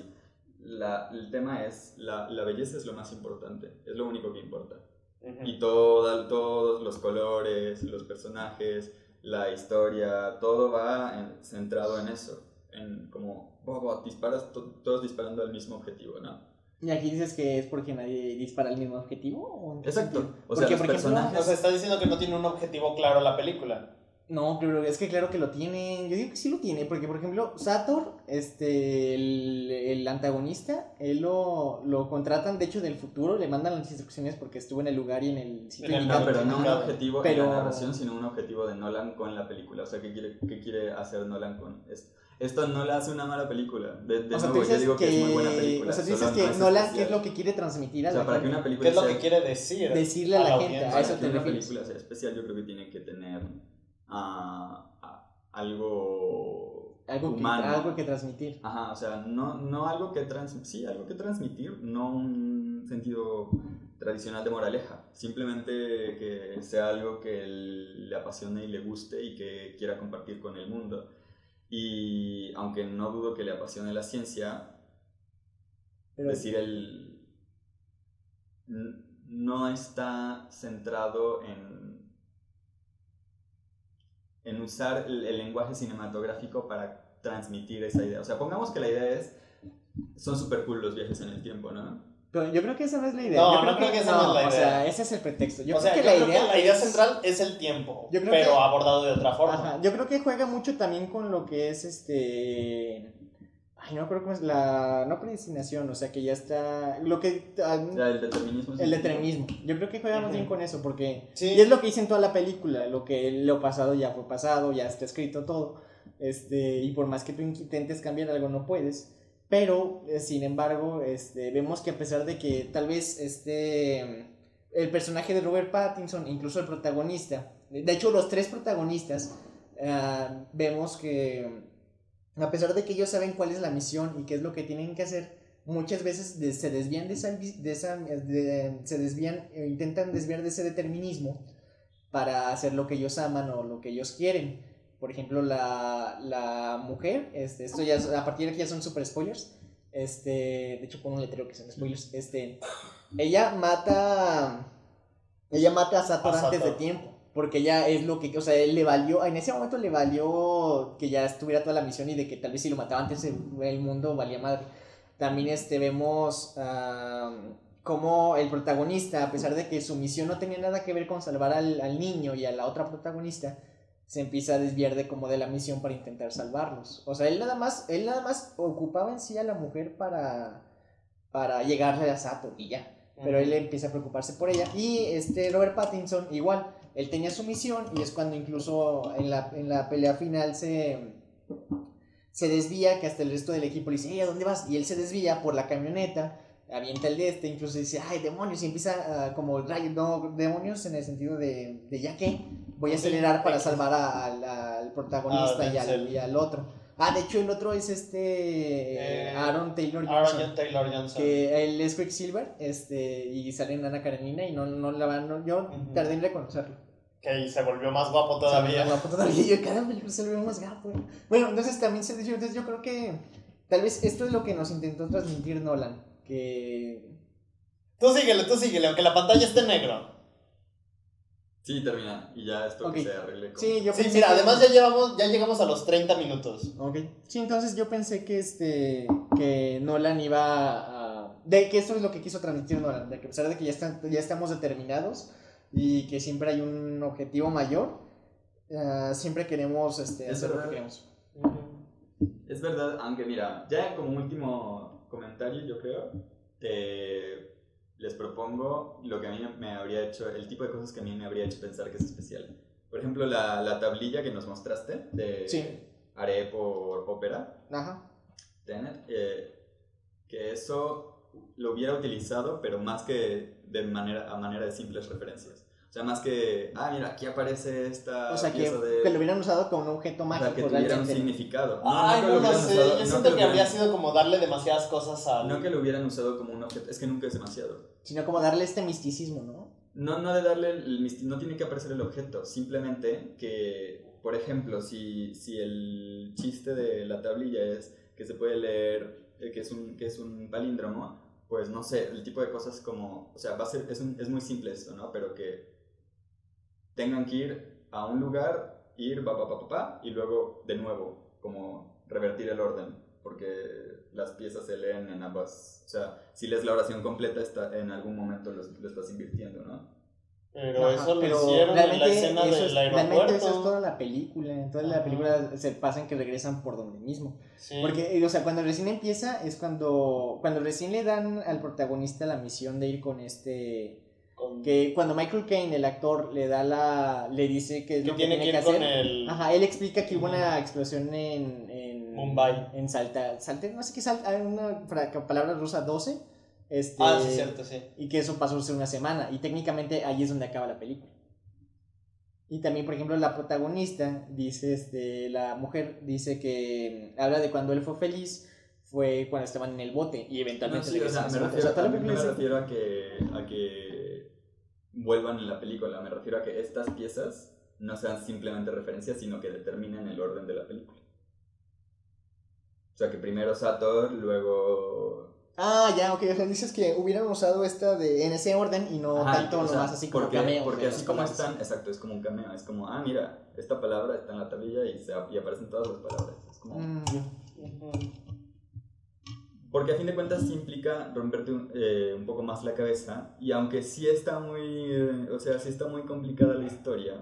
La- el tema es, la, la belleza es lo más importante. Es lo único que importa. Ujú. Y toda- todos los colores, los personajes, la historia, todo va en- centrado en eso. En como, "Buah, buah, disparas, to- todos disparando al mismo objetivo, ¿no? y aquí dices que es porque nadie dispara al mismo objetivo. ¿o Exacto. O sea, Porque, los por ejemplo, personajes- O sea, está diciendo que no tiene un objetivo claro la película. No, pero es que claro que lo tiene. Yo digo que sí lo tiene, porque por ejemplo, Sator, este, el, el antagonista, él lo, lo contratan, de hecho, del futuro, le mandan las instrucciones porque estuvo en el lugar y en el sitio En el No, pero no un objetivo Pero- en la narración, sino un objetivo de Nolan con la película. O sea, ¿qué quiere, qué quiere hacer Nolan con esto? Esto no le hace una mala película. De, de o sea, tú nuevo, yo digo que, que, es muy buena película. o sea, tú dices no que es Nolan, ¿qué es lo que quiere transmitir a O sea, la para que gente? una película ¿Qué es lo sea- que quiere decir? Decirle a la gente, a eso para te que una película sea especial, yo creo que tiene que tener ah, ah, algo, Algo que, humano. algo que transmitir. Ajá, o sea, no, no algo que trans sí, algo que transmitir, no un sentido tradicional de moraleja, simplemente que sea algo que le apasione y le guste y que quiera compartir con el mundo. Y aunque no dudo que le apasione la ciencia, Pero, decir el no está centrado en en usar el, el lenguaje cinematográfico para transmitir esa idea. O sea, pongamos que la idea es son super cool los viajes en el tiempo, ¿no? pero yo creo que esa no es la idea. No, Yo no creo que esa no es la O sea, idea. ese es el pretexto. Yo o creo sea, que yo la creo idea. que la idea es- central es el tiempo, Yo creo pero que- abordado de otra forma. Ajá, yo creo que juega mucho también con lo que es este. Ay, no creo cómo es la. No predestinación, o sea que ya está. Lo que. ah, O sea, el determinismo. el determinismo. Yo creo que juega más bien con eso, porque. Sí. Y es lo que hice en toda la película. Lo que lo pasado ya fue pasado, ya está escrito todo. Este, y por más que tú intentes cambiar algo, no puedes. Pero, eh, sin embargo, este, vemos que a pesar de que tal vez este. El personaje de Robert Pattinson, incluso el protagonista. De hecho, los tres protagonistas. ah, vemos que. A pesar de que ellos saben cuál es la misión y qué es lo que tienen que hacer, muchas veces de- se desvían de esa, de esa de- se desvían e intentan desviar de ese determinismo para hacer lo que ellos aman o lo que ellos quieren. Por ejemplo la, la mujer este esto ya a partir de aquí ya son super spoilers. Este de hecho pongo un letrero que son spoilers. Este ella mata ella mata a Sator antes de tiempo porque ya es lo que, o sea, él le valió, en ese momento le valió que ya estuviera toda la misión y de que tal vez si lo mataba antes el, mundo valía madre. También este, vemos am, cómo el protagonista, a pesar de que su misión no tenía nada que ver con salvar al, al niño y a la otra protagonista, se empieza a desviar de como de la misión para intentar salvarlos. O sea, él nada más, él nada más ocupaba en sí a la mujer para, para llegarle a Sato y ya. Pero él empieza a preocuparse por ella. Y este Robert Pattinson, igual, él tenía su misión y es cuando incluso en la, en la pelea final se, se desvía, que hasta el resto del equipo le dice, "Ey, ¿a dónde vas? Y él se desvía por la camioneta, avienta el de este, incluso dice, ay, demonios, y empieza ah, como no, demonios en el sentido de, de ya que voy a acelerar para salvar a- al, al protagonista Ah, y, al, Denzel. y al otro. Ah, de hecho el otro es este Eh, Aaron Taylor Johnson. Aaron Taylor Johnson. Que él es Quicksilver, este, y sale en Ana Karenina y no, no la van, no- yo tardé en reconocerlo. Que se volvió más guapo Se ve todavía. más guapo todavía. Yo, cada película se ve más guapo. Bueno, entonces también se dice, entonces yo creo que tal vez esto es lo que nos intentó transmitir Nolan, que Tú síguele, tú síguele, aunque la pantalla esté negro. Sí, termina. Y ya esto que se arregle. con- Sí, yo Sí, pensé mira, que- además ya llevamos, ya llegamos a los 30 minutos. Ok. Sí, entonces yo pensé que este que Nolan iba a de que esto es lo que quiso transmitir Nolan, de que a pesar de que ya están ya estamos determinados y que siempre hay un objetivo mayor, ah, siempre queremos este Es hacer lo que verdad. queremos. Es verdad, aunque mira, ya como último comentario, yo creo, te- les propongo lo que a mí me habría hecho, el tipo de cosas que a mí me habría hecho pensar que es especial. Por ejemplo, la, la tablilla que nos mostraste de Sí. por ópera, Ajá. Tenet, eh, que eso lo hubiera utilizado, pero más que de manera, a manera de simples referencias. O sea, más que, ah, mira, aquí aparece esta O sea, que, de... que lo hubieran usado como un objeto o mágico sea, que tuviera un significado. Ay, que no, lo hubieran sé. usado- Yo no siento que habría sido como darle demasiadas cosas al. No que lo hubieran usado como un objeto, es que nunca es demasiado. Sino como darle este misticismo, ¿no? No, no de darle el misti- no tiene que aparecer el objeto, simplemente que, por ejemplo, si, si el chiste de la tablilla es que se puede leer, eh, que es un, que es un palíndromo, pues no sé, el tipo de cosas como, o sea, va a ser, es, un- es muy simple esto, ¿no? Pero que tengan que ir a un lugar, ir, pa, pa, pa, pa, pa, y luego de nuevo, como revertir el orden, porque las piezas se leen en ambas, o sea, si lees la oración completa, está, en algún momento lo, lo estás invirtiendo, ¿no? Pero Ajá, eso lo pero hicieron en la realmente escena del es- Realmente aeropuerto. eso es toda la película. En toda la Ajá. película se pasa en que regresan por donde mismo. Sí. Porque, eh, o sea, cuando recién empieza es cuando, cuando recién le dan al protagonista la misión de ir con este... Con- Que cuando Michael Caine, el actor, le da la... le dice que es que lo que tiene que que, ir con hacer. el. Ajá, él explica que hubo una explosión en... en Mumbai. En Salta... Salta no sé qué Salta... Hay una palabra rusa 12. Este, Ah, sí, cierto, sí. y que eso pasó hace una semana. Y técnicamente ahí es donde acaba la película. Y también, por ejemplo, la protagonista dice, este, la mujer dice que mm, habla de cuando él fue feliz, fue cuando estaban en el bote y No, eventualmente sí, o sea, me bote. O refiero, sea, no me refiero a que, a que vuelvan en la película, me refiero a que estas piezas no sean simplemente referencias, sino que determinen el orden de la película. O sea, que primero Sator, luego... Ah, ya, ok. O sea, dices que hubieran usado esta de, en ese orden y no Ajá, tanto o sea, nomás así como porque, cameo. Porque de así como están, exacto, es como un cameo, es como, ah, mira, esta palabra está en la tablilla y, se, y aparecen todas las palabras. Es como... Mm. Porque a fin de cuentas implica romperte un, eh, un poco más la cabeza y aunque sí está muy, eh, o sea, sí está muy complicada la historia,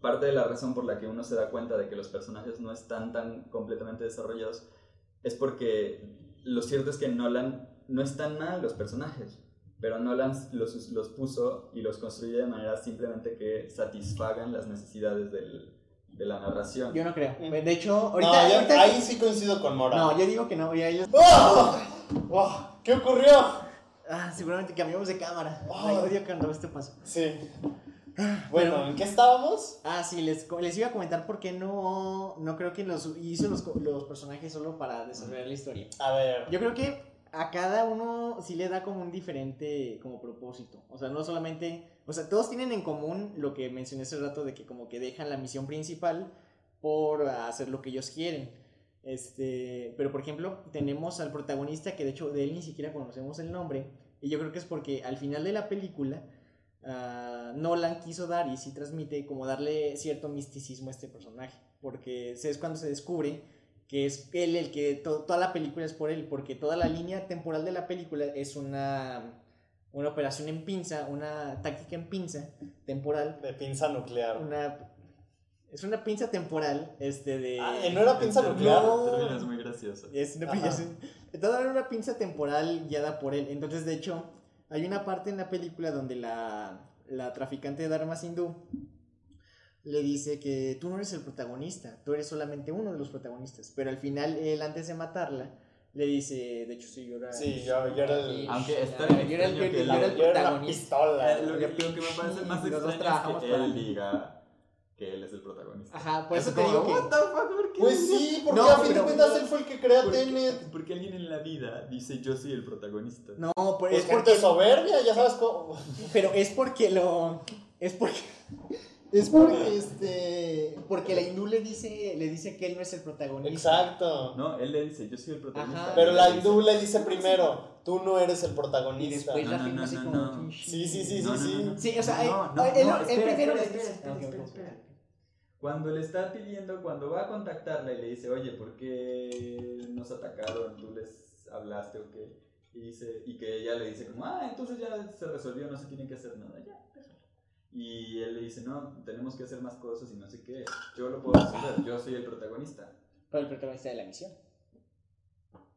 parte de la razón por la que uno se da cuenta de que los personajes no están tan completamente desarrollados es porque lo cierto es que Nolan no están mal los personajes, pero Nolan los, los puso y los construye de manera simplemente que satisfagan las necesidades del- de la narración. Yo no creo. Mm. De hecho, No, ahorita. yo- ahorita- ahí sí coincido con Mora. No, yo digo que no. ya ellos- ¡Oh! ¡Oh! ¿Qué ocurrió? Ah, seguramente cambiamos de cámara. Ah. Ay, odio cuando esto pasa. Sí. Bueno, ¿en qué estábamos? Ah, sí, les, les iba a comentar por qué no, no creo que los hizo los, los personajes solo para desarrollar la historia. A ver. Yo creo que a cada uno sí le da como un diferente como propósito. O sea, no solamente, o sea, todos tienen en común lo que mencioné hace rato de que como que dejan la misión principal por hacer lo que ellos quieren. Este, pero por ejemplo, tenemos al protagonista que de hecho de él ni siquiera conocemos el nombre y yo creo que es porque al final de la película ah, Nolan quiso dar y sí transmite como darle cierto misticismo a este personaje, porque es cuando se descubre que es él el que to- toda la película es por él, porque toda la línea temporal de la película es una, una operación en pinza, una táctica en pinza temporal, De pinza nuclear. una es una pinza temporal este de Ah, ¿no era pinza nuclear? es muy gracioso. es una pinza, era una pinza temporal guiada por él. Entonces, de hecho, hay una parte en la película donde la, la traficante de armas hindú le dice que tú no eres el protagonista, tú eres solamente uno de los protagonistas. Pero al final, él antes de matarla, le dice, de hecho, sí, yo era... Sí, yo- yo era el- Aunque está yo era el, extraño que yo la- era el Yo era una protagonista. pistola. Eh, lo, que, lo que me parece más Los dos extraño trabajamos es que para él diga que él es el protagonista. Ajá, por Es eso te como, digo que... "What the fuck, ¿por qué?" Pues sí, porque No, a fin de cuentas él fue el que crea Porque, Tenet. porque alguien en la vida dice yo soy el protagonista. No, Pues es porque... soberbia, ya sabes cómo. Pero es porque lo. Es porque. Es porque este. Porque la hindú le dice, le dice que él no es el protagonista. Exacto. No, él le dice, yo soy el protagonista. Ajá. Pero Y la hindú le dice primero, tú no eres el Y protagonista. después la No, no, firma no, así no, como. no. Sí, sí, sí, No, sí, no, sí. no, no. Sí, o sea, No, él- no, él- no, él espera, primero espera, les dice- espera, espera, espera. Cuando le está pidiendo, cuando va a contactarla y le dice, oye, ¿por qué nos atacaron? ¿Tú les hablaste o qué? Y, dice, y que ella le dice como, ah, entonces ya se resolvió, no se tiene que hacer nada, ya. Y él le dice, no, tenemos que hacer más cosas y no sé qué. Yo lo puedo resolver, yo soy el protagonista. Pero el protagonista de la misión.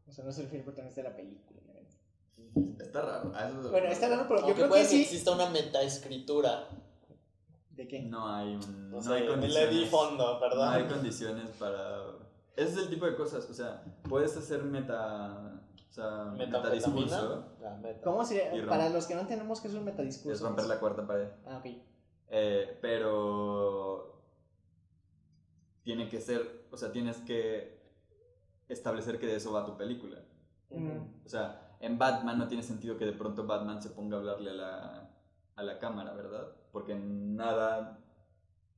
O sea, no se refiere al protagonista de la película. obviamente. Está raro. a eso- Bueno, está raro, pero yo Aunque creo puede que que sí. exista una metaescritura. ¿De qué? No hay, un, No, no hay le di condiciones. fondo, No ¿verdad? hay condiciones para... Ese es el tipo de cosas, o sea, puedes hacer meta... O sea, metadiscurso. Meta. ¿Cómo sería? Y rom- Para los que no entendemos qué es un metadiscurso. Es romper la cuarta pared. Ah, ok. Eh, pero tiene que ser, o sea, tienes que establecer que de eso va tu película. O sea, en Batman no tiene sentido que de pronto Batman se ponga a hablarle a la, a la cámara, ¿verdad? Porque nada...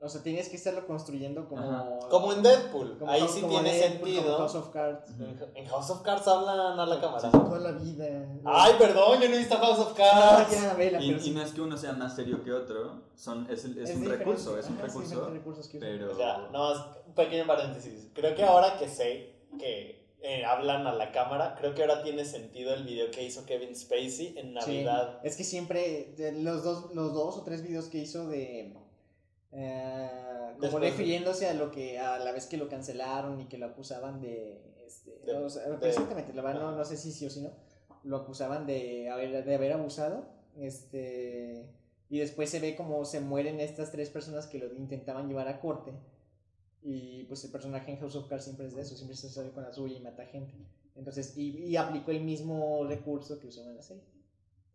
O sea, tienes que estarlo construyendo como. Ajá. Como en Deadpool, como- ahí sí como tiene Deadpool, como sentido. House of Cards. En en House of Cards hablan a la cámara. Toda la vida. Ay, perdón, yo no he visto House of Cards. ya, vela, Y, sí. no es que uno sea más serio que otro, son, es, el- es un diferente. recurso, es un Ajá, recurso, diferentes recursos que usan. pero... O sea, no, es un pequeño paréntesis. Creo que ahora que sé que eh, hablan a la cámara, creo que ahora tiene sentido el video que hizo Kevin Spacey en Sí, Navidad. es que siempre, los dos, los dos o tres videos que hizo de. Eh, como refiriéndose a lo que a la vez que lo cancelaron y que lo acusaban de, este, De- o sea, de- recientemente, la verdad no, no sé si sí o si no, lo acusaban de haber, de haber abusado, este, y después se ve como se mueren estas tres personas que lo intentaban llevar a corte, y pues el personaje en House of Cards siempre es de eso, siempre se sale con la suya y mata gente, entonces, y, y aplicó el mismo recurso que usó en la serie.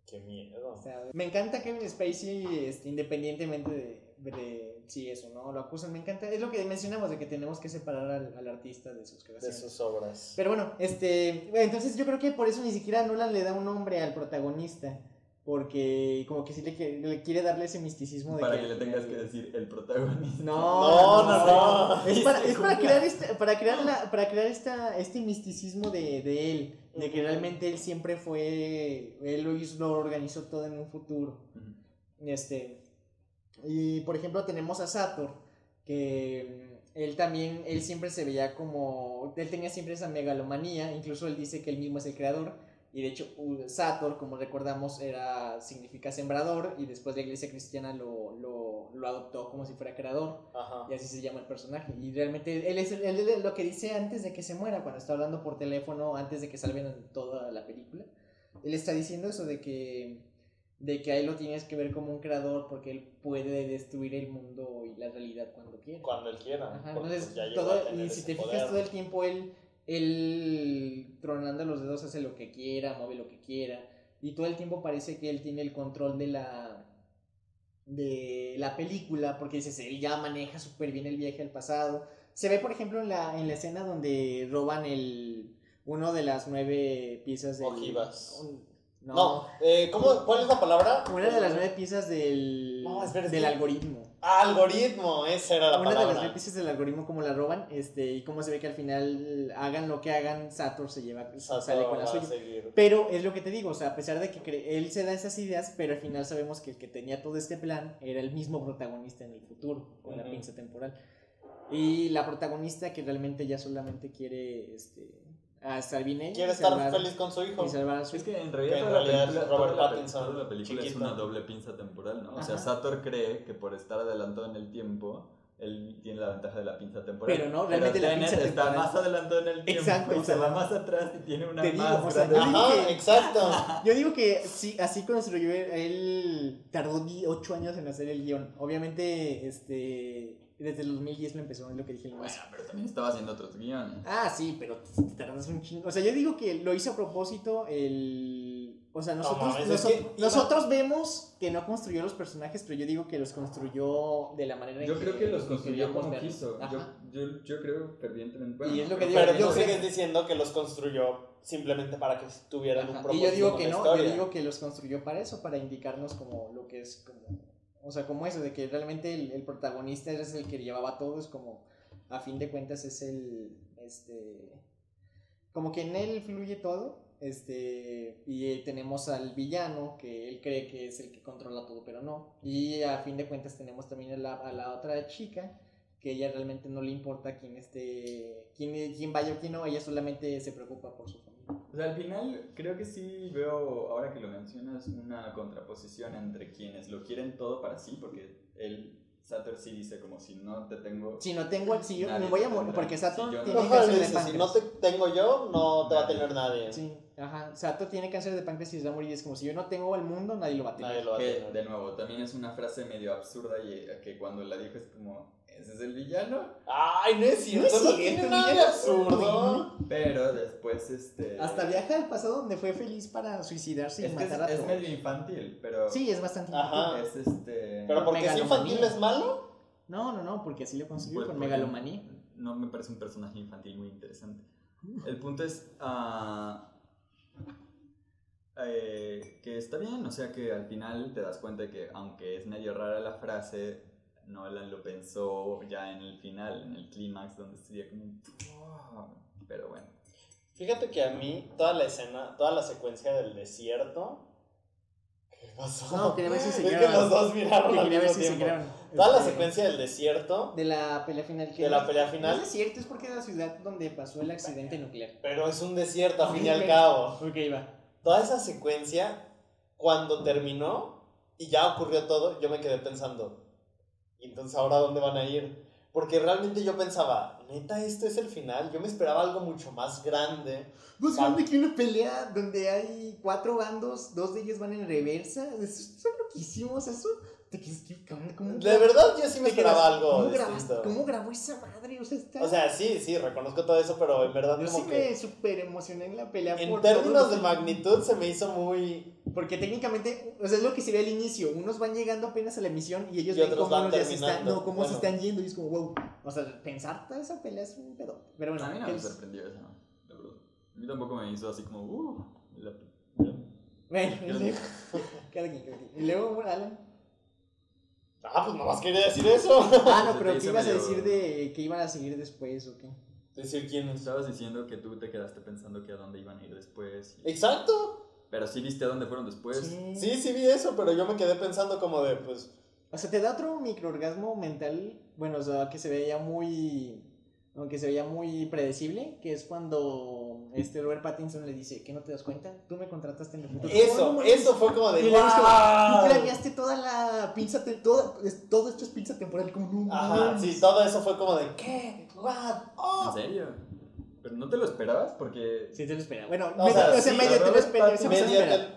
Qué miedo. O sea, me encanta Kevin Spacey, este, independientemente de, de si eso, ¿no? Lo acusan, me encanta. Es lo que mencionamos, de que tenemos que separar al, al artista de sus De creaciones. sus obras. Pero bueno, este, entonces yo creo que por eso ni siquiera Nolan le da un nombre al protagonista. Porque como que sí le, quiere- le quiere darle ese misticismo de Para que que le tengas que decir el protagonista. No, No, no, no. Es para, es para cumpla. crear, este, para crear, la, para crear esta, este misticismo de, de él, de que realmente él siempre fue, él lo, hizo, lo organizó todo en un futuro. Este, y por ejemplo tenemos a Sator, que mm, él también, él siempre se veía como, él tenía siempre esa megalomanía, incluso él dice que él mismo es el creador, y de hecho Sator, como recordamos, era, significa sembrador, y después la iglesia cristiana lo, lo, lo adoptó como si fuera creador, Ajá. y así se llama el personaje, y realmente él es, él es lo que dice antes de que se muera, cuando está hablando por teléfono, antes de que salven toda la película, él está diciendo eso de que de que a él lo tienes que ver como un creador porque él puede destruir el mundo y la realidad cuando quiera. Cuando él quiera. Ajá, entonces, pues, todo- y si te fijas todo el tiempo él, él tronando los dedos hace lo que quiera, mueve lo que quiera y todo el tiempo parece que él tiene el control de la de la película porque dices él ya maneja súper bien el viaje al pasado. Se ve por ejemplo en la, en la escena donde roban el uno de las nueve piezas del Ojivas. un- No, no, eh, ¿cómo, ¿cuál es la palabra? una de las nueve piezas del, No, espera, es del algoritmo. Ah, algoritmo, esa era la Una de las palabra. nueve piezas del algoritmo, como la roban, este, y cómo se ve que al final hagan lo que hagan, Sator se lleva, Sator sale con la suya. Pero es lo que te digo, o sea, a pesar de que él se da esas ideas, pero al final sabemos que el que tenía todo este plan era el mismo protagonista en el futuro, con la pinza temporal. Y la protagonista que realmente ya solamente quiere, este, a ella, Quiere estar salvar- feliz con su hijo. y salvar a su Es que en Que realidad, en toda, realidad la es película, Robert toda la Pattinson, toda la película es una doble pinza temporal, ¿no? O sea, Ajá. Sator cree que por estar adelantado en el tiempo, él tiene la ventaja de la pinza temporal. Pero no, realmente la Tenet pinza está temporal- más adelantado en el tiempo Exacto, y o sea, se va más atrás y tiene una te digo, más o sea, grande. Ajá, que- exacto. Yo digo que sí, así construyó él tardó 8 años en hacer el guion. Obviamente, este, desde el 2010 lo empezó, es lo que dije Bueno, pero también estaba haciendo otros guiones. Ah, sí, pero te tardas un chingo. O sea, yo digo que lo hizo a propósito el... O sea, nosotros, noso- que nosotros vemos que no construyó los personajes, pero yo digo que los construyó de la manera en Yo creo que los construyó como quiso. Yo, yo, yo creo fervientemente. Bueno, Y es lo que digo, Pero yo sigues diciendo que los construyó simplemente para que tuvieran un Ajá, Y propósito yo digo que no, historia. yo digo que los construyó para eso, para indicarnos como lo que es como O sea, como eso, de que realmente el, protagonista es el que llevaba todo, es como, a fin de cuentas es el, este, como que en él fluye todo, este, y eh, tenemos al villano que él cree que es el que controla todo, pero no. Y a fin de cuentas tenemos también a la, a la otra chica que ella realmente no le importa quién esté, quién, quién vaya o quién no, ella solamente se preocupa por su sea, al final creo que sí veo, ahora que lo mencionas, una contraposición entre quienes lo quieren todo para sí, porque él, Sator sí dice como si no te tengo... Si no tengo, si yo me voy a morir, porque Saturn Si no- tiene le de dice, si no te tengo yo, no te va a tener nadie. Sí, ajá, Sato tiene cáncer de páncreas y se va a morir, es como si yo no tengo al mundo, nadie lo va a tener. Nadie lo va a Que, tener. de nuevo, también es una frase medio absurda y eh, que cuando la dijo es como, ¿ese es el villano? Ay, no es cierto, No es tiene cierto, nada de villano. absurdo. Pero después, este... Hasta viaja al pasado donde fue feliz para suicidarse y Es que es, matar a es todos. medio infantil, pero... Sí, es bastante Ajá. Es este... Pero porque si Megalomanía. infantil es malo. No, no, no, porque así lo consiguió Pues con porque megalomanía. No me parece un personaje infantil muy interesante. El punto es ah, eh, que está bien, o sea que al final te das cuenta de que aunque es medio rara la frase, Nolan lo pensó ya en el final, en el clímax, donde sería como... Pero bueno. Fíjate que a mí toda la escena, toda la secuencia del desierto. ¿Qué pasó? No, quería ver si se Es que los dos miraron Que al quería ver mismo si se tiempo. quedaron. Toda la Este, secuencia del desierto, De la pelea final. que de la pelea No final, es cierto, es porque es la ciudad donde pasó el accidente nuclear. pero es un desierto a fin y al cabo. Ok, va. Toda esa secuencia, cuando terminó y ya ocurrió todo, yo me quedé pensando, ¿y entonces ahora dónde van a ir? Porque realmente yo pensaba, neta, esto es el final. Yo me esperaba algo mucho más grande. Va- grande que una pelea donde hay cuatro bandos, dos de ellos van en reversa. Son loquísimos, eso. Te quedas, ¿qué- cómo- cómo- De verdad, yo sí me esperaba algo ¿cómo, distinto. ¿Cómo grabó esa madre? O sea, está... O sea, sí, sí, reconozco todo eso, pero en verdad yo como sí que... me super emocioné en la pelea. En por términos de lo- magnitud se me hizo muy... Porque técnicamente, o sea, es lo que se ve al inicio. Unos van llegando apenas a la emisión y ellos Y ven cómo van ya se están, no, cómo se Bueno. están yendo y es como, wow. O sea, pensar toda esa pelea es un pedo. Pero bueno, a mí no ¿qué me es? sorprendió eso, la verdad. A mí tampoco me hizo así como, uh, la- Bueno. Y luego, Alan. Ah, pues nomás quería decir eso. Ah, no, pero te ¿qué ibas a decir de que iban a seguir después o qué? Decir quién es. Estabas diciendo que tú te quedaste pensando que a dónde iban a ir después. y- Exacto. Pero sí viste a dónde fueron después. Sí, sí vi eso, pero yo me quedé pensando como de, pues... O sea, te da otro microorgasmo mental, bueno, o sea, que se veía muy, aunque se veía muy predecible, que es cuando este Robert Pattinson le dice, ¿que no te das cuenta? Tú me contrataste en el futuro. Oh, Eso, no eso fue como de... Y le dices como, ¡guau! Tú planeaste toda la pinza, toda, todo esto es pinza temporal, como no Ajá, mames". sí, todo eso fue como de, ¿qué? ¿What? ¿En Oh. serio? ¿Pero no te lo esperabas? Porque Sí, te lo esperaba. Bueno, O medio, sea, o sea, sí, medio te lo Robert esperaba.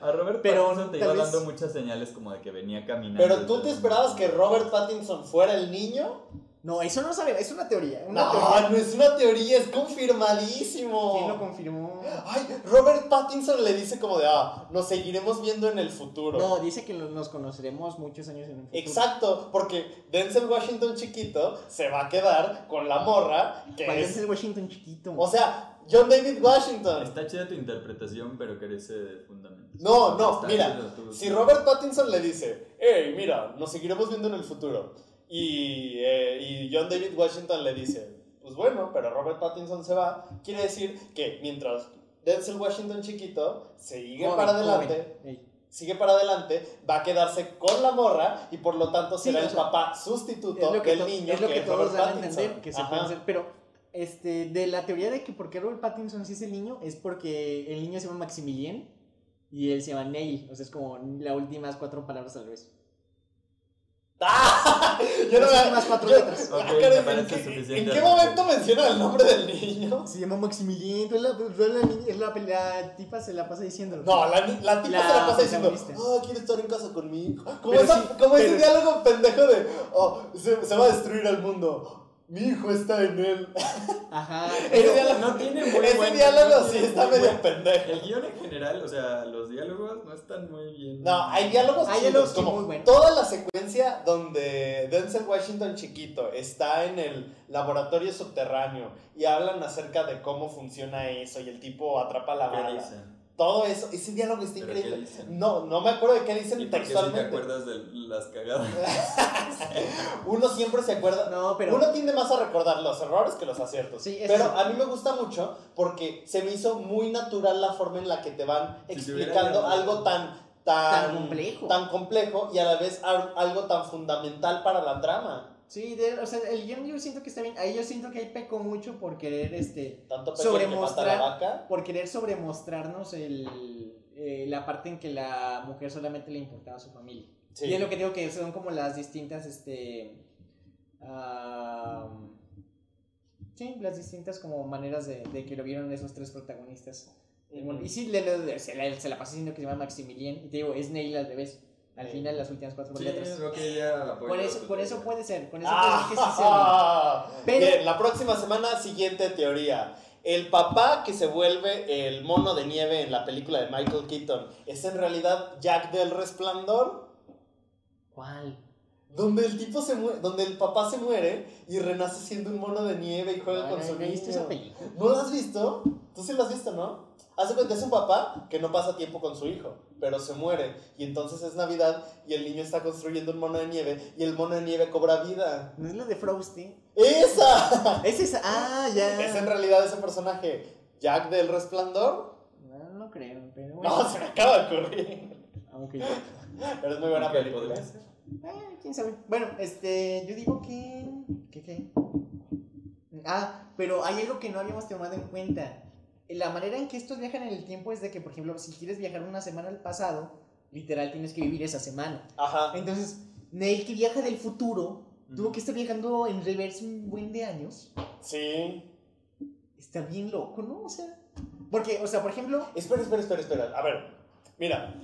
A Robert Pero Pattinson te iba vez- dando muchas señales como de que venía caminando. Pero tú te esperabas que Robert Pattinson fuera el niño. No, eso no sabe, es una teoría. Una No, teoría. no es una teoría, es confirmadísimo. ¿Quién lo confirmó? Ay, Robert Pattinson le dice como de, ah, nos seguiremos viendo en el futuro. No, dice que nos conoceremos muchos años en el futuro. Exacto, porque Denzel Washington chiquito se va a quedar con la morra que ¿Cuál es es... el Washington chiquito? O sea, John David Washington. Está chida tu interpretación, pero carece de fundamentos. No, no, Está mira, Si Robert Pattinson le dice, hey, mira, nos seguiremos viendo en el futuro, y, eh, y John David Washington le dice, pues bueno, pero Robert Pattinson se va, quiere decir que mientras Denzel Washington chiquito sigue para adelante, joven. Sigue para adelante, va a quedarse con la morra y por lo tanto será el papá sustituto del to- niño es lo que, que todos dan a entender que se Ajá. puede hacer. Pero este, de la teoría de que por qué Robert Pattinson sí es el niño es porque el niño se llama Maximilian y él se llama Neil. O sea, es como las últimas cuatro palabras al revés. ¡Ah! Yo no Las me- últimas cuatro letras. Ah, me ¿en parece qué- suficiente ¿En qué argumento. momento menciona el nombre del niño? Se llama Maximilian. Entonces la, entonces la, niña- es la, la tipa se la pasa diciéndolo. No, la, la tipa La se la pasa diciendo, protagonista. ah, quiere estar en casa conmigo. Como, Pero esa- sí, como ese diálogo pendejo de, oh, se, se va a destruir el mundo. Mi hijo está en él. Ajá. Ese diálogo, no tiene muy ese buen- diálogo no sí está medio buen- pendejo. El guion en general, o sea, los diálogos no están muy bien. No, hay diálogos Hay diálogos como muy buenos. toda la secuencia donde Denzel Washington chiquito está en el laboratorio subterráneo y hablan acerca de cómo funciona eso y el tipo atrapa la ¿Qué bala. todo eso, ese diálogo está ¿Pero increíble. No, no me acuerdo de qué ¿Y dicen qué si te textualmente. acuerdas de las cagadas? Uno siempre se acuerda. No, pero. Uno tiende más a recordar los errores que los aciertos. Sí, pero a mí me gusta mucho porque se me hizo muy natural la forma en la que te van explicando algo tan, tan, Tan complejo. tan complejo y a la vez al- algo tan fundamental para la trama. Sí, de- o sea, el guion yo siento que está bien. Ahí yo siento que ahí pecó mucho por querer, este. Tanto que Sobremostrar- vaca. Por querer sobremostrarnos el, eh, la parte en que la mujer solamente le importaba a su familia. Sí. Y es lo que digo que son como las distintas, este. sí, las distintas como maneras de, de que lo vieron esos tres protagonistas. Y sí, le- le- se, la, se la pasa diciendo que se llama Maximilian. Y te digo, es Neil al revés. Al Sí. final, las últimas cuatro Sí, letras. creo que ya apoyo Por eso, por eso teoría. puede ser. Con eso puede ser que sí sea. Ah, Pero- Bien, la próxima semana, siguiente teoría. El papá que se vuelve el mono de nieve en la película de Michael Keaton es en realidad Jack del Resplandor, ¿Cuál? donde el tipo se muere, donde el papá se muere y renace siendo un mono de nieve y juega No, con no, su no he visto esa niño. película. ¿No lo has visto? Tú sí lo has visto, ¿no? Hace cuenta, es un papá que no pasa tiempo con su hijo, pero se muere. Y entonces es Navidad y el niño está construyendo un mono de nieve y el mono de nieve cobra vida. ¿No es la de Frosty? ¡Esa! Es esa. Ah, ya. Es en realidad ese personaje, Jack del Resplandor. No, no creo, pero bueno. No, se me acaba de ocurrir. Aunque. Pero es muy buena película. Eh, quién sabe. Bueno, este. Yo digo que. ¿Qué qué? Ah, pero hay algo que no habíamos tomado en cuenta. La manera en que estos viajan en el tiempo es de que, por ejemplo, si quieres viajar una semana al pasado, literal tienes que vivir esa semana. Ajá. Entonces, Neil que viaja del futuro, tuvo que estar viajando en reverse un buen de años. Sí. Está bien loco, ¿no? O sea. Porque, o sea, por ejemplo. Espera, espera, espera, espera. A ver, mira.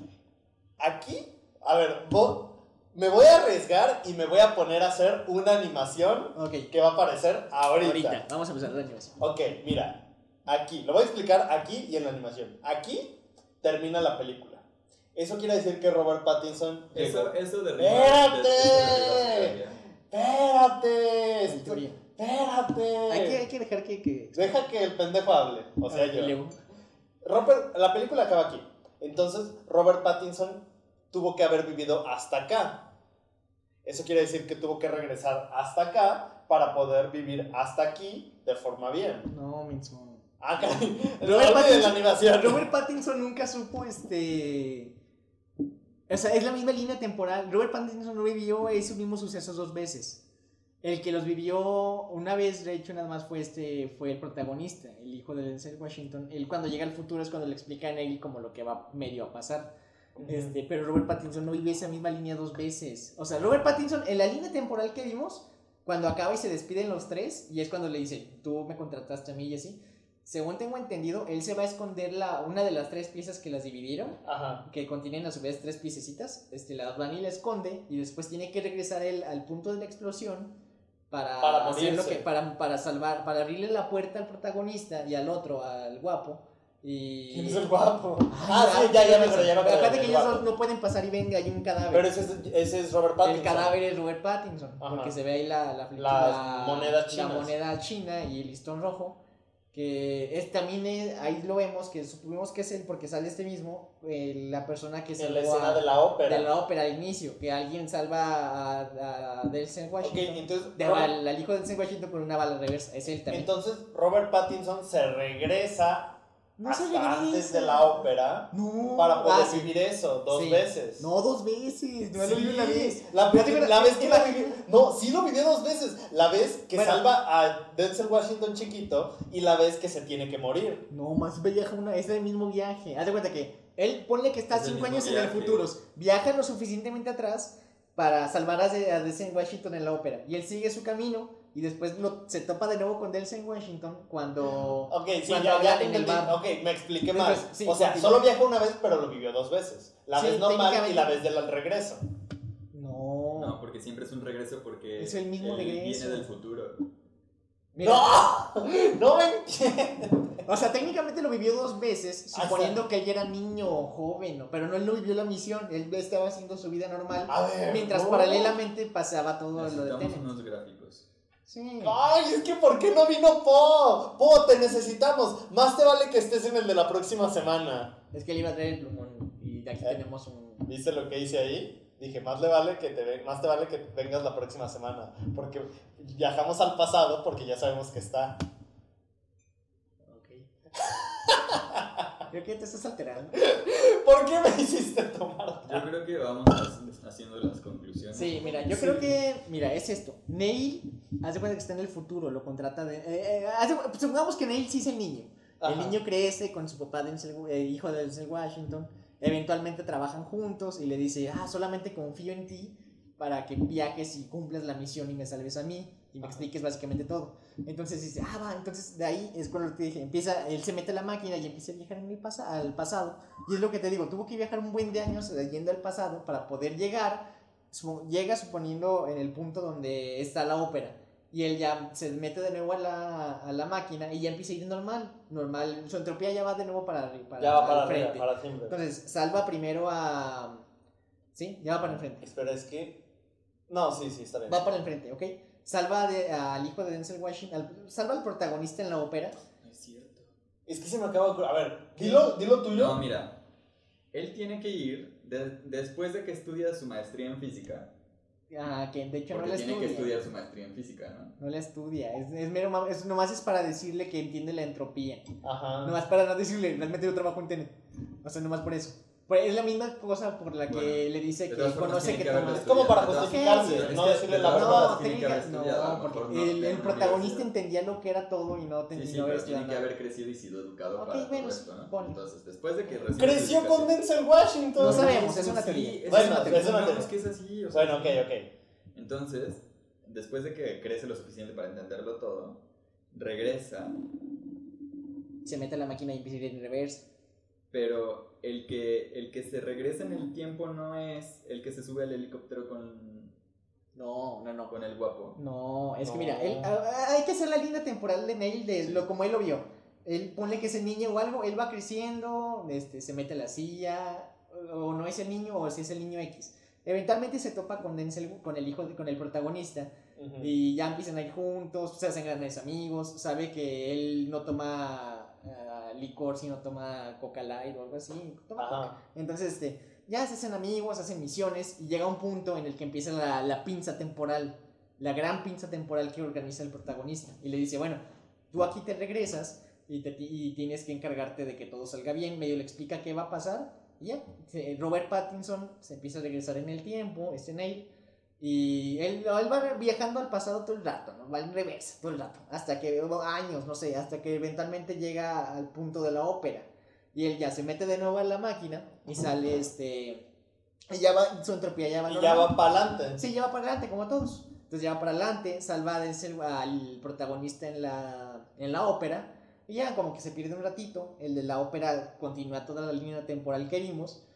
Aquí, a ver, vo- me voy a arriesgar y me voy a poner a hacer una animación Ok. que va a aparecer ahorita. Ahorita, vamos a empezar la animación. Ok, mira. Aquí, lo voy a explicar aquí y en la animación. Aquí termina la película. Eso quiere decir que Robert Pattinson. Eso, eso de ¡Espérate! de- Espérate. Teoría. Espérate. Hay que, hay que dejar que. que... Deja que el pendejo hable. O sea, Ah, yo. Robert, la película acaba aquí. Entonces, Robert Pattinson tuvo que haber vivido hasta acá. Eso quiere decir que tuvo que regresar hasta acá para poder vivir hasta aquí de forma bien. No, menso. Ah, caray. Robert olviden la Pattinson- animación. Robert Pattinson nunca supo este. O sea, es la misma línea temporal. Robert Pattinson no vivió esos mismos sucesos dos veces. El que los vivió una vez, de hecho, nada más fue este fue el protagonista, el hijo de Denzel Washington. Él cuando llega al futuro es cuando le explica a él como lo que va medio a pasar. Este, pero Robert Pattinson no vive esa misma línea dos veces. O sea, Robert Pattinson, en la línea temporal que vimos, cuando acaba y se despiden los tres, y es cuando le dice, tú me contrataste a mí y así. Según tengo entendido, él se va a esconder la, una de las tres piezas que las dividieron, Ajá. que contienen a su vez tres piececitas. Este, la Dani la esconde y después tiene que regresar él al punto de la explosión para, Para hacer lo que, para, para salvar, para abrirle la puerta al protagonista y al otro, al guapo. Y... ¿Quién es el guapo? Ay, Ah, sí, ya, ya me acuerdo, ya me acuerdo. Que el ellos guapo. no, pueden pasar y venga, hay un cadáver. Pero ese es, ese es Robert Pattinson. el cadáver es Robert Pattinson, Ajá. porque se ve ahí la, la, la- monedas la chinas. moneda china y el listón rojo. Que es, también es- ahí lo vemos, que supimos que es él, porque sale este mismo, eh, la persona que En la escena a- de la ópera. de la ópera al inicio, que alguien salva a, a Denzel Ok, Washington. entonces. de- Robert- al, al hijo de Denzel Washington con una bala reversa, es él también. entonces Robert Pattinson se regresa no se hasta antes regresa. de la ópera No. para poder Ah, sí. vivir eso dos Sí. veces. No, dos veces. No lo Sí, vi una vez. La, la vez que la vivió. No, sí lo vivió dos veces. La vez que Bueno. salva a Denzel Washington chiquito y la vez que se tiene que morir. No, más viaja una, es el mismo viaje. Haz de cuenta que él ponle que está Es cinco años en el futuro, viaja lo suficientemente atrás para salvar a Denzel Washington en la ópera. Y él sigue su camino y después lo- se topa de nuevo con Denzel Washington cuando... Ok, sí, Cuando ya, en el bar. Ok, me expliqué Después, sí, o sea, solo viajó una vez, pero lo vivió dos veces. La Sí, vez normal y la vez del regreso. No. No, porque siempre es un regreso porque Es el mismo él regreso. viene del futuro. Mira, ¡No! ¡No me entiendo! O sea, técnicamente lo vivió dos veces, Ah, suponiendo que él era niño o joven, pero no él no vivió la misión, él estaba haciendo su vida normal, A ver. mientras no. paralelamente pasaba todo lo de Tenet. unos gráficos. Sí. Ay, es que ¿por qué no vino Po? Po, te necesitamos. Más te vale que estés en el de la próxima semana. Es que él iba a traer el plumón y de aquí ¿Eh? tenemos un... ¿Viste lo que hice ahí? Dije, más, le vale que te más te vale que vengas la próxima semana. Porque viajamos al pasado porque ya sabemos que está. Ok. Creo que te estás alterando. ¿Por qué me hiciste tomar? Yo creo que vamos ha- haciendo las conclusiones. Sí, mira, yo Sí. creo que, mira, es esto. Neil, hace cuenta que está en el futuro, lo contrata de... eh, eh, hace- supongamos que Neil sí es el niño. El niño crece con su papá, Denzel, eh, hijo de Denzel Washington. Eventualmente trabajan juntos y le dice, ah, solamente confío en ti para que viajes y cumplas la misión y me salves a mí y me Ajá. expliques básicamente todo. Entonces dice, ah, va, entonces de ahí es cuando te dije, empieza, él se mete a la máquina y empieza a viajar en el pasa- al pasado. Y es lo que te digo, tuvo que viajar un buen de años yendo al pasado para poder llegar, su- llega suponiendo en el punto donde está la ópera. Y él ya se mete de nuevo a la, a la máquina y ya empieza a ir normal. Normal, su entropía ya va de nuevo para, para, Ya va para frente. para. Entonces, salva primero a... ¿Sí? Ya va para el frente. Espera, es que. No, sí, sí, está bien. Va para el frente, ¿ok? Salva de- al hijo de Denzel Washington, al- salva al protagonista en la ópera. Es cierto. Es que se me acaba de ocurrir. A ver, dilo, dilo tuyo. No, mira. Él tiene que ir de- después de que estudia su maestría en física. Ah, que de hecho Porque no la tiene estudia. que estudiar su maestría en física, ¿no? No la estudia. Es, es mero es, nomás es para decirle que entiende la entropía. Ajá. Nomás para no decirle, realmente yo trabajo en Tenet. O sea, nomás por eso. Pues es la misma cosa por la que Bueno, le dice que conoce que toma... Es como para justificarse, Sí, no decirle de la verdad. No, tiene que haber técnica- estudiado, a no, porque no el, el protagonista entendía lo que era todo y no, te, Sí, sí, no pero es tiene que haber crecido y sido educado Ok, para bueno, todo esto, ¿no? ponle. Entonces, después de que Creció con Denzel Washington. No sabemos, es una sí, teoría. es Bueno, una es teoría. una teoría. que es así. o sea, Bueno, ok, ok. Entonces, después de que crece lo suficiente para entenderlo todo, regresa, Se mete a la máquina y empieza a ir en reverse. Pero el que, el que se regresa en el tiempo no es el que se sube al helicóptero con, No, no, no. con el guapo. No, es que mira, él- hay que hacer la línea temporal de Neil de lo como él lo vio. Él ponle que es el niño o algo, él va creciendo, este, se mete a la silla, o no es el niño, o si es el niño X. Eventualmente se topa con Denzel, con el hijo, de- con el protagonista, Ujú. y ya empiezan a ir juntos, se hacen grandes amigos, sabe que él no toma licor, sino toma coca light o algo así, toma coca. Entonces, este, ya se hacen amigos, hacen misiones y llega un punto en el que empieza la, la pinza temporal, la gran pinza temporal que organiza el protagonista. Y le dice, bueno, tú aquí te regresas y, te- y tienes que encargarte de que todo salga bien. Medio le explica qué va a pasar y ya. Robert Pattinson se empieza a regresar en el tiempo, este Neil. Y él, él va viajando al pasado todo el rato, ¿no? Va en reversa todo el rato. Hasta que, años, no sé, hasta que eventualmente llega al punto de la ópera. Y él ya se mete de nuevo a la máquina y sale este. Y ya va, su entropía ya va. Y ya va para adelante. Sí, ya va para adelante, como todos. Entonces ya va para adelante, salva al protagonista en la, en la ópera. Y ya como que se pierde un ratito. El de la ópera continúa toda la línea temporal que vimos.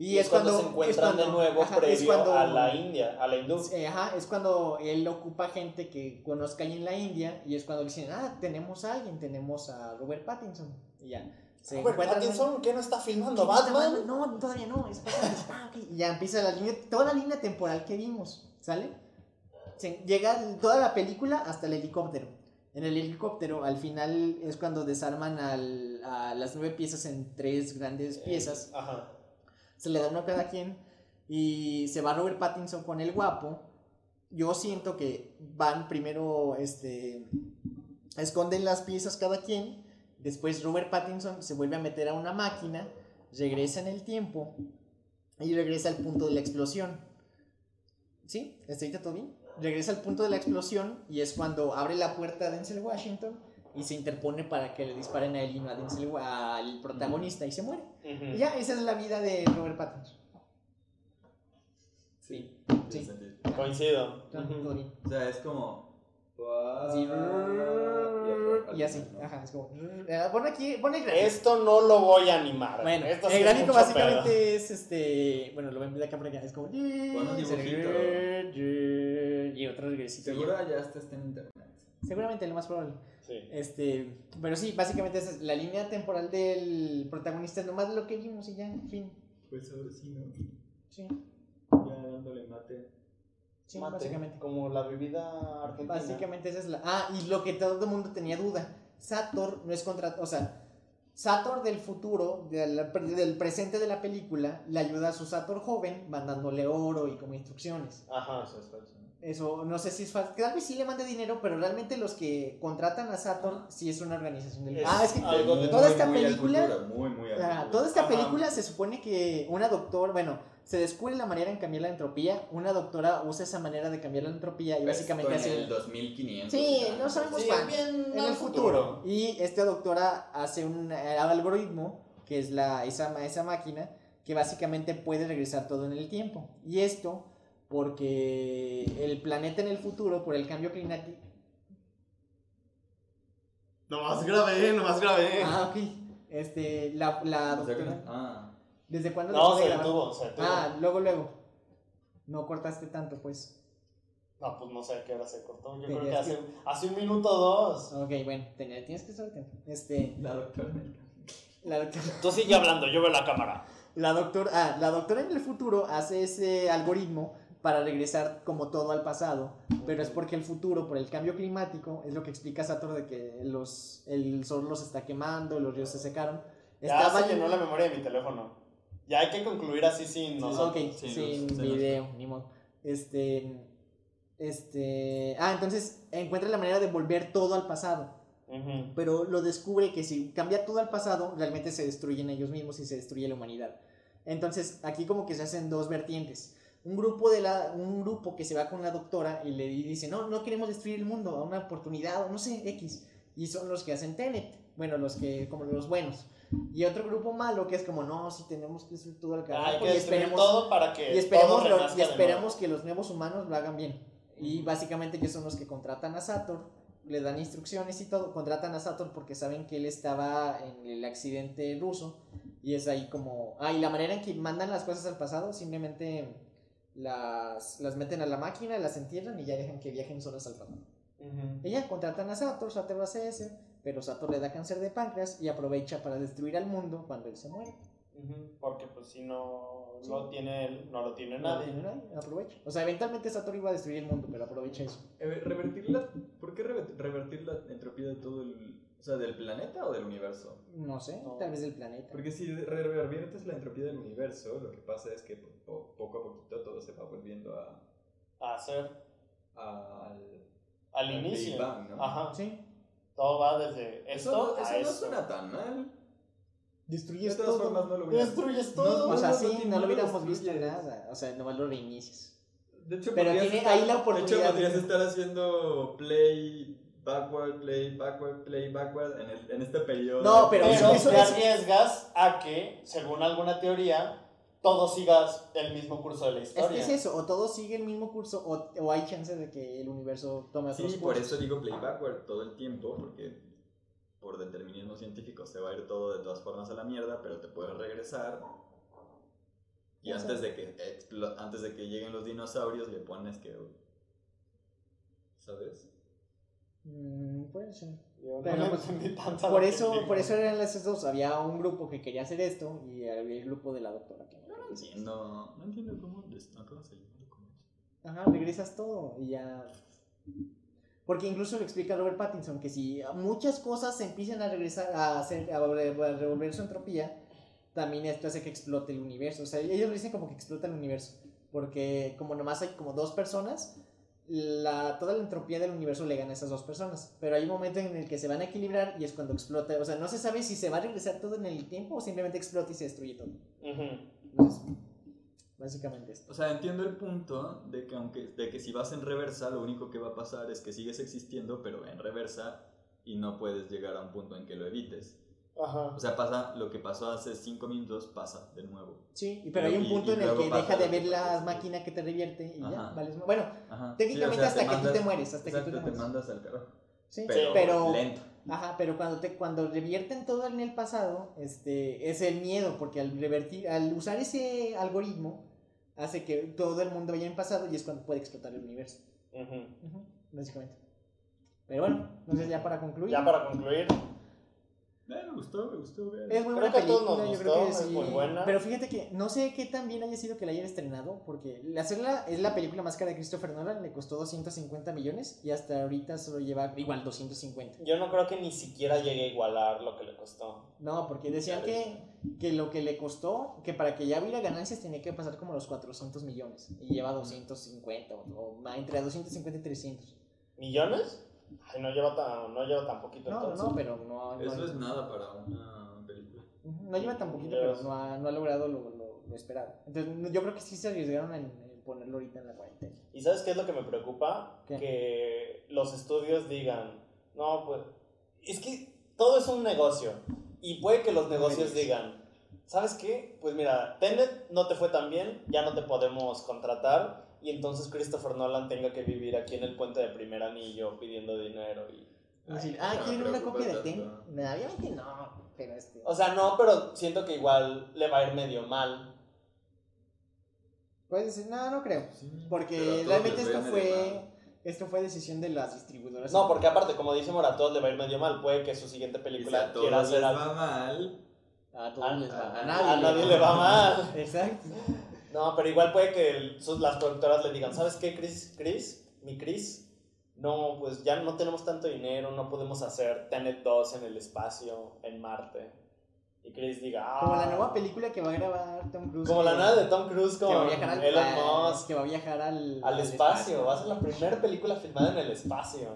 Y, Y es cuando, se encuentran es cuando- de nuevo ajá, es previo cuando- a la India, a la hindú. Ajá, es cuando él ocupa gente que conozca ahí en la India y es cuando dicen, ah, tenemos a alguien, tenemos a Robert Pattinson. Y ya. Se Robert encuentran- Pattinson, ¿qué no está filmando ¿Qué está Batman? No, todavía no. Es. Ah. Y ya empieza la línea, toda la línea temporal que vimos, ¿sale? Se- llega toda la película hasta el helicóptero. En el helicóptero, al final es cuando desarman al- a las nueve piezas en tres grandes piezas. Ajá. Se le da uno a cada quien y se va Robert Pattinson con el guapo. Yo siento que van primero, este, esconden las piezas cada quien. Después Robert Pattinson se vuelve a meter a una máquina, regresa en el tiempo y regresa al punto de la explosión. ¿Sí? ¿Está todo bien? Regresa al punto de la explosión y es cuando abre la puerta Denzel Washington y se interpone para que le disparen a él y no a Denzel, al protagonista y se muere. Ujú. Y ya, esa es la vida de Robert Pattinson. Sí. Sí. Coincido. Ujú. bien. O sea, es como... Así, Y así, ajá, es como. eh, Pon aquí, pon el gráfico. Esto no lo voy a animar. Bueno, Esto sí el es gráfico mucho básicamente pedo. es este. Bueno, lo ven de acá por acá. Es como. Y otro regresito. Seguro ya está en internet. Seguramente, lo más probable. Sí. Este. Pero sí, básicamente esa es la línea temporal del protagonista. Nomás lo que vimos y ya, en fin. Pues ahora sí, ¿no? Sí. Ya dándole mate. Sí, Mate, básicamente. Como la bebida argentina. Básicamente esa es la. Ah, y lo que todo el mundo tenía duda. Sator no es contra. O sea, Sator del futuro, del, del presente de la película, le ayuda a su Sator joven mandándole oro y como instrucciones. Ajá. Eso es falso. Eso no sé si es falso. Tal vez sí le mande dinero, pero realmente los que contratan a Sator sí es una organización del. Es ah, es que algo de- toda esta muy película. futuro, muy, muy al Ah, futuro. toda esta Ajá. película se supone que una doctora, bueno, se descubre la manera en cambiar la entropía. Una doctora usa esa manera de cambiar la entropía y básicamente Esto en hace. el 2500. Sí, no sabemos Sí, bien en el futuro. Y esta doctora hace un eh, algoritmo, que es la, esa, ma- esa máquina, que básicamente puede regresar todo en el tiempo. Y esto porque el planeta en el futuro, por el cambio climático... Nomás grabé, nomás grabé. Ah, ok. Este, la, la doctora... ah, ¿Desde cuándo no, se detuvo, se detuvo. Ah, luego, luego. No cortaste tanto, pues. No, pues no sé a qué hora se cortó. Yo creo que hace, que- hace un minuto o dos. Ok, bueno, tenía- tienes que saber tiempo. Este, la doctora en el la doctora... Tú sigue hablando, yo veo la cámara. La doctora, ah, la doctora en el futuro hace ese algoritmo para regresar como todo al pasado, pero es porque el futuro, por el cambio climático, es lo que explica Sator de que los, el sol los está quemando, los ríos se secaron. Ya Estaba se llenó la memoria de mi teléfono. Ya hay que concluir así sin nosotros. Ok, sin video, ni modo. Este, este, ah, entonces encuentra la manera de volver todo al pasado, pero lo descubre que si cambia todo al pasado, realmente se destruyen ellos mismos y se destruye la humanidad. Entonces, aquí como que se hacen dos vertientes. Un grupo, de la, un grupo que se va con la doctora y le dice, no, no queremos destruir el mundo, a una oportunidad, o no sé, X. Y son los que hacen Tenet, bueno, los que, como los buenos. Y otro grupo malo que es como, no, sí tenemos que destruir todo el carajo y esperemos, todo para que y esperemos, todo lo- y esperamos que los nuevos humanos lo hagan bien. Y básicamente ellos son los que contratan a Sator, le dan instrucciones y todo, contratan a Sator porque saben que él estaba en el accidente ruso y es ahí como... Ah, y la manera en que mandan las cosas al pasado, simplemente las, las meten a la máquina, las entierran y ya dejan que viajen solas al. Ujú. Y ya contratan a Sator, Sator hace ese, pero Sator le da cáncer de páncreas y aprovecha para destruir al mundo cuando él se muere. Porque pues si no Sí. lo tiene él, no lo tiene No nadie. tiene nadie, aprovecha. O sea, eventualmente Sator iba a destruir el mundo, pero aprovecha eso. Eh, revertir la, ¿Por qué rever- revertir la entropía de todo el. O sea, del planeta o del universo? No sé, No. tal vez del planeta. Porque si reviertes la entropía del universo, lo que pasa es que po- poco a poquito todo se va volviendo a, A hacer a- al. al inicio. Big Bang, ¿no? Ajá. Sí, Todo va desde Eso, esto a eso no esto. suena tan mal. De destruyes todas todo. formas, no lo hubiera. Destruyes No, todo. O sea, sí, no, lo hubiéramos visto nada. O sea, nomás lo reinicias. De hecho, Pero podrías tiene estar- ahí la De hecho, podrías de- estar haciendo play backward, play backward, play backward en, el- en este periodo. No, pero eso- eso- te eso- arriesgas a que, según alguna teoría, todo sigas el mismo curso de la Es historia. que es eso, o todo sigue el mismo curso, o, o hay chance de que el universo tome otros Sí, por cursos. eso digo play backward todo el tiempo, porque por determinismo científico se va a ir todo de todas formas a la mierda, pero te puedes regresar. Y antes de que antes de que lleguen los dinosaurios le pones que ¿sabes? Mm, puede ser. Yo no Pero, le pues, entendí tanto Por eso, por eso eran esos dos. Había un grupo que quería hacer esto y había el grupo de la doctora. que no entiendo, no entiendo cómo les no, ¿cómo se llama? ¿Cómo es? Ajá, regresas todo y ya. Porque incluso lo explica Robert Pattinson que si muchas cosas se empiezan a regresar a, hacer, a revolver su entropía, también esto hace que explote el universo. O sea, ellos lo dicen como que explota el universo. Porque como nomás hay como dos personas, la, toda la entropía del universo le gana a esas dos personas. Pero hay un momento en el que se van a equilibrar y es cuando explota. O sea, no se sabe si se va a regresar todo en el tiempo o simplemente explota y se destruye todo. Ujú. Entonces, básicamente esto. O sea, entiendo el punto de que aunque de que si vas en reversa, lo único que va a pasar es que sigues existiendo, pero en reversa y no puedes llegar a un punto en que lo evites. Ajá. O sea, pasa lo que pasó hace 5 minutos, pasa de nuevo. Sí, pero Y- hay un y- punto y en el que deja de ver la máquina que te revierte y ya, Ajá. vales ma- Bueno, Ajá. Técnicamente Sí, o sea, hasta que tú te mueres, hasta que tú exacto, te te mueres. mandas al carajo. sí, Pero, pero, lento. ajá, pero cuando te cuando revierten todo en el pasado, este es el miedo porque al revertir al usar ese algoritmo hace que todo el mundo vaya en pasado y es cuando puede explotar el universo. Ujú. Ujú, básicamente. Pero bueno, entonces ya para concluir. Ya para concluir, Eh, me gustó, me gustó. vean. Es muy Creo buena que a todos película, nos yo creo que es sí. muy buena. Pero fíjate que no sé qué tan bien haya sido que la hayan estrenado, porque hacerla es la película más cara de Christopher Nolan, le costó 250 millones y hasta ahorita solo lleva igual 250. Yo no creo que ni siquiera llegue a igualar lo que le costó. No, porque decían que, que lo que le costó, que para que ya hubiera ganancias tenía que pasar como los 400 millones y lleva 250 o, o entre 250 y 300. ¿Millones? Ay, no lleva tan, no lleva tan poquito No, no, entonces. no, pero no, no, Eso es nada para una película. No lleva tan poquito, pero no ha, no ha logrado lo, lo, lo esperado. Entonces yo creo que sí se arriesgaron en, en ponerlo ahorita en la cuarentena. ¿Y sabes qué es lo que me preocupa? ¿Qué? Que los estudios digan, no, pues, es que todo es un negocio. Y puede que los negocios digan, ¿sabes qué? Pues mira, Tenet no te fue tan bien, ya no te podemos contratar. Y entonces Christopher Nolan tenga que vivir aquí en el puente de primer anillo pidiendo dinero. Y... Ay, ah, no ¿quieren una copia de. Ten? No, obviamente no, pero este... O sea, no, pero siento que igual le va a ir medio mal. Puedes decir, no, no creo. Sí, a Porque realmente esto fue, esto fue decisión de las distribuidoras. No, porque aparte, como dice Mora, a todos le va a ir medio mal. Puede que su siguiente si película a todos quiera les hacer algo. va mal, A todos A, les va. a- A a nadie, nadie le va mal. Exacto. No, pero igual puede que el- sus, las productoras le digan, ¿sabes qué, Chris? Chris, mi Chris, no, pues ya no tenemos tanto dinero, no podemos hacer Tenet 2 en el espacio, en Marte. Y Chris diga, ah. Como la nueva película que va a grabar Tom Cruise. Como la nueva de Tom Cruise con Elon Musk que va a viajar al, al espacio. Va a ser la primera película filmada en el espacio.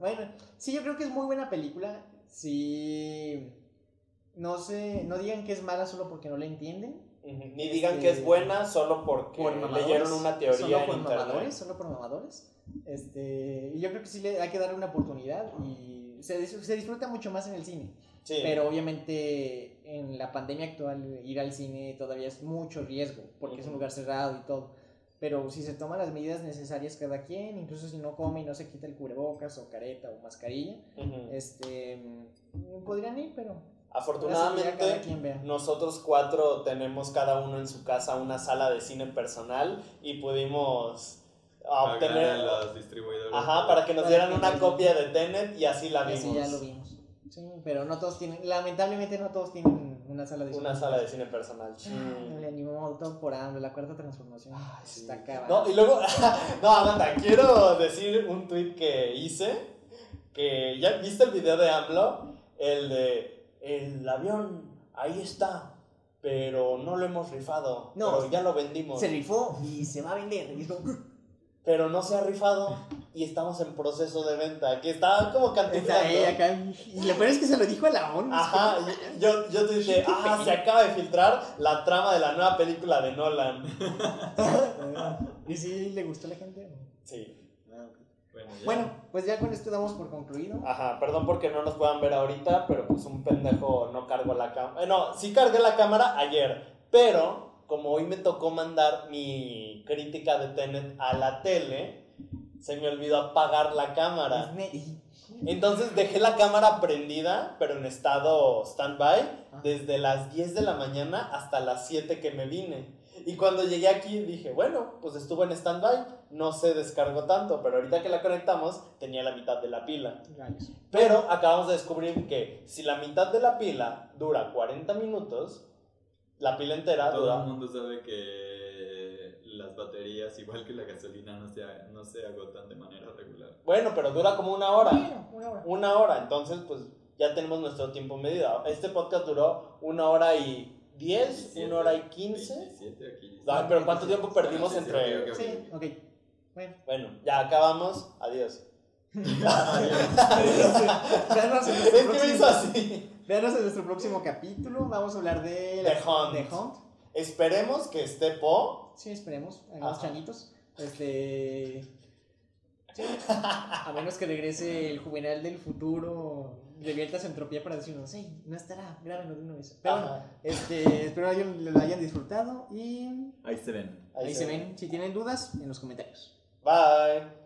Bueno, sí, yo creo que es muy buena película. Sí. No sé, no digan que es mala solo porque no la entienden. Ni digan Este, que es buena solo porque leyeron una teoría Solo en por internet. mamadores, solo por mamadores. Este, y yo creo que sí le hay que darle una oportunidad y se, se disfruta mucho más en el cine. Sí. Pero obviamente en la pandemia actual ir al cine todavía es mucho riesgo porque es un lugar cerrado y todo. Pero si se toman las medidas necesarias cada quien, incluso si no come y no se quita el cubrebocas o careta o mascarilla, Ujú. este, mm, podrían ir, pero sí Afortunadamente, nosotros cuatro tenemos cada uno en su casa una sala de cine personal y pudimos pagar obtener... a los distribuidores. Ajá, para que nos dieran una copia de Tenet y así la vimos. así ya lo vimos. Sí, pero no todos tienen, lamentablemente no todos tienen una sala de Una cine. sala de cine personal. Ah, Le animó todo por hambre, la cuarta transformación. Ay, sí. Está acabada. No, y luego, no, Amanda, quiero decir un tweet que hice, que ya viste el video de AMLO, el de, el avión, ahí está, pero no lo hemos rifado, No. pero ya lo vendimos, Se rifó y se va a vender. Y como, pero no se ha rifado y estamos en proceso de venta, que está como cantando. Y lo peor es que se lo dijo a la ONU. Ajá, yo, yo te dije, ah, se acaba de filtrar la trama de la nueva película de Nolan. ¿Y si le gustó a la gente? Sí. Bueno, ya. Bueno, pues ya con esto damos por concluido. Ajá, perdón porque no nos puedan ver ahorita, pero pues un pendejo no cargó la cámara. no, sí cargué la cámara ayer, pero como hoy me tocó mandar mi crítica de Tenet a la tele, se me olvidó apagar la cámara. Entonces dejé la cámara prendida, pero en estado stand-by, desde las 10 de la mañana hasta las 7 que me vine. Y cuando llegué aquí dije, bueno, pues estuvo en stand-by, no se descargó tanto, pero ahorita que la conectamos tenía la mitad de la pila. Rayos. Pero acabamos de descubrir que si la mitad de la pila dura 40 minutos, la pila entera Todo el dura... mundo sabe que las baterías, igual que la gasolina, no se, no se agotan de manera regular. Bueno, pero dura como una hora. Bueno, una hora. Una hora, entonces pues ya tenemos nuestro tiempo medido. Este podcast duró una hora y 10, 17, una hora y 15. 27, aquí dice. Ay, pero ¿cuánto tiempo perdimos Ah, sí, entre...? ok, ok, ok. Sí, ok. Bueno. Bueno, ya acabamos. Adiós. Véanos en es nuestro próximo- hizo así. véanos en nuestro próximo capítulo. Vamos a hablar de The Hunt. The Hunt. Esperemos que esté Po. Sí, esperemos. Algunos changuitos. Este. sí, A menos que regrese el juvenal del futuro. Revierta su entropía para decirnos, hey, no estará, grábenlo de una vez. Pero bueno, este, espero hayan- lo hayan disfrutado y Ahí se ven. ahí, se ven. Si tienen dudas, en los comentarios. Bye.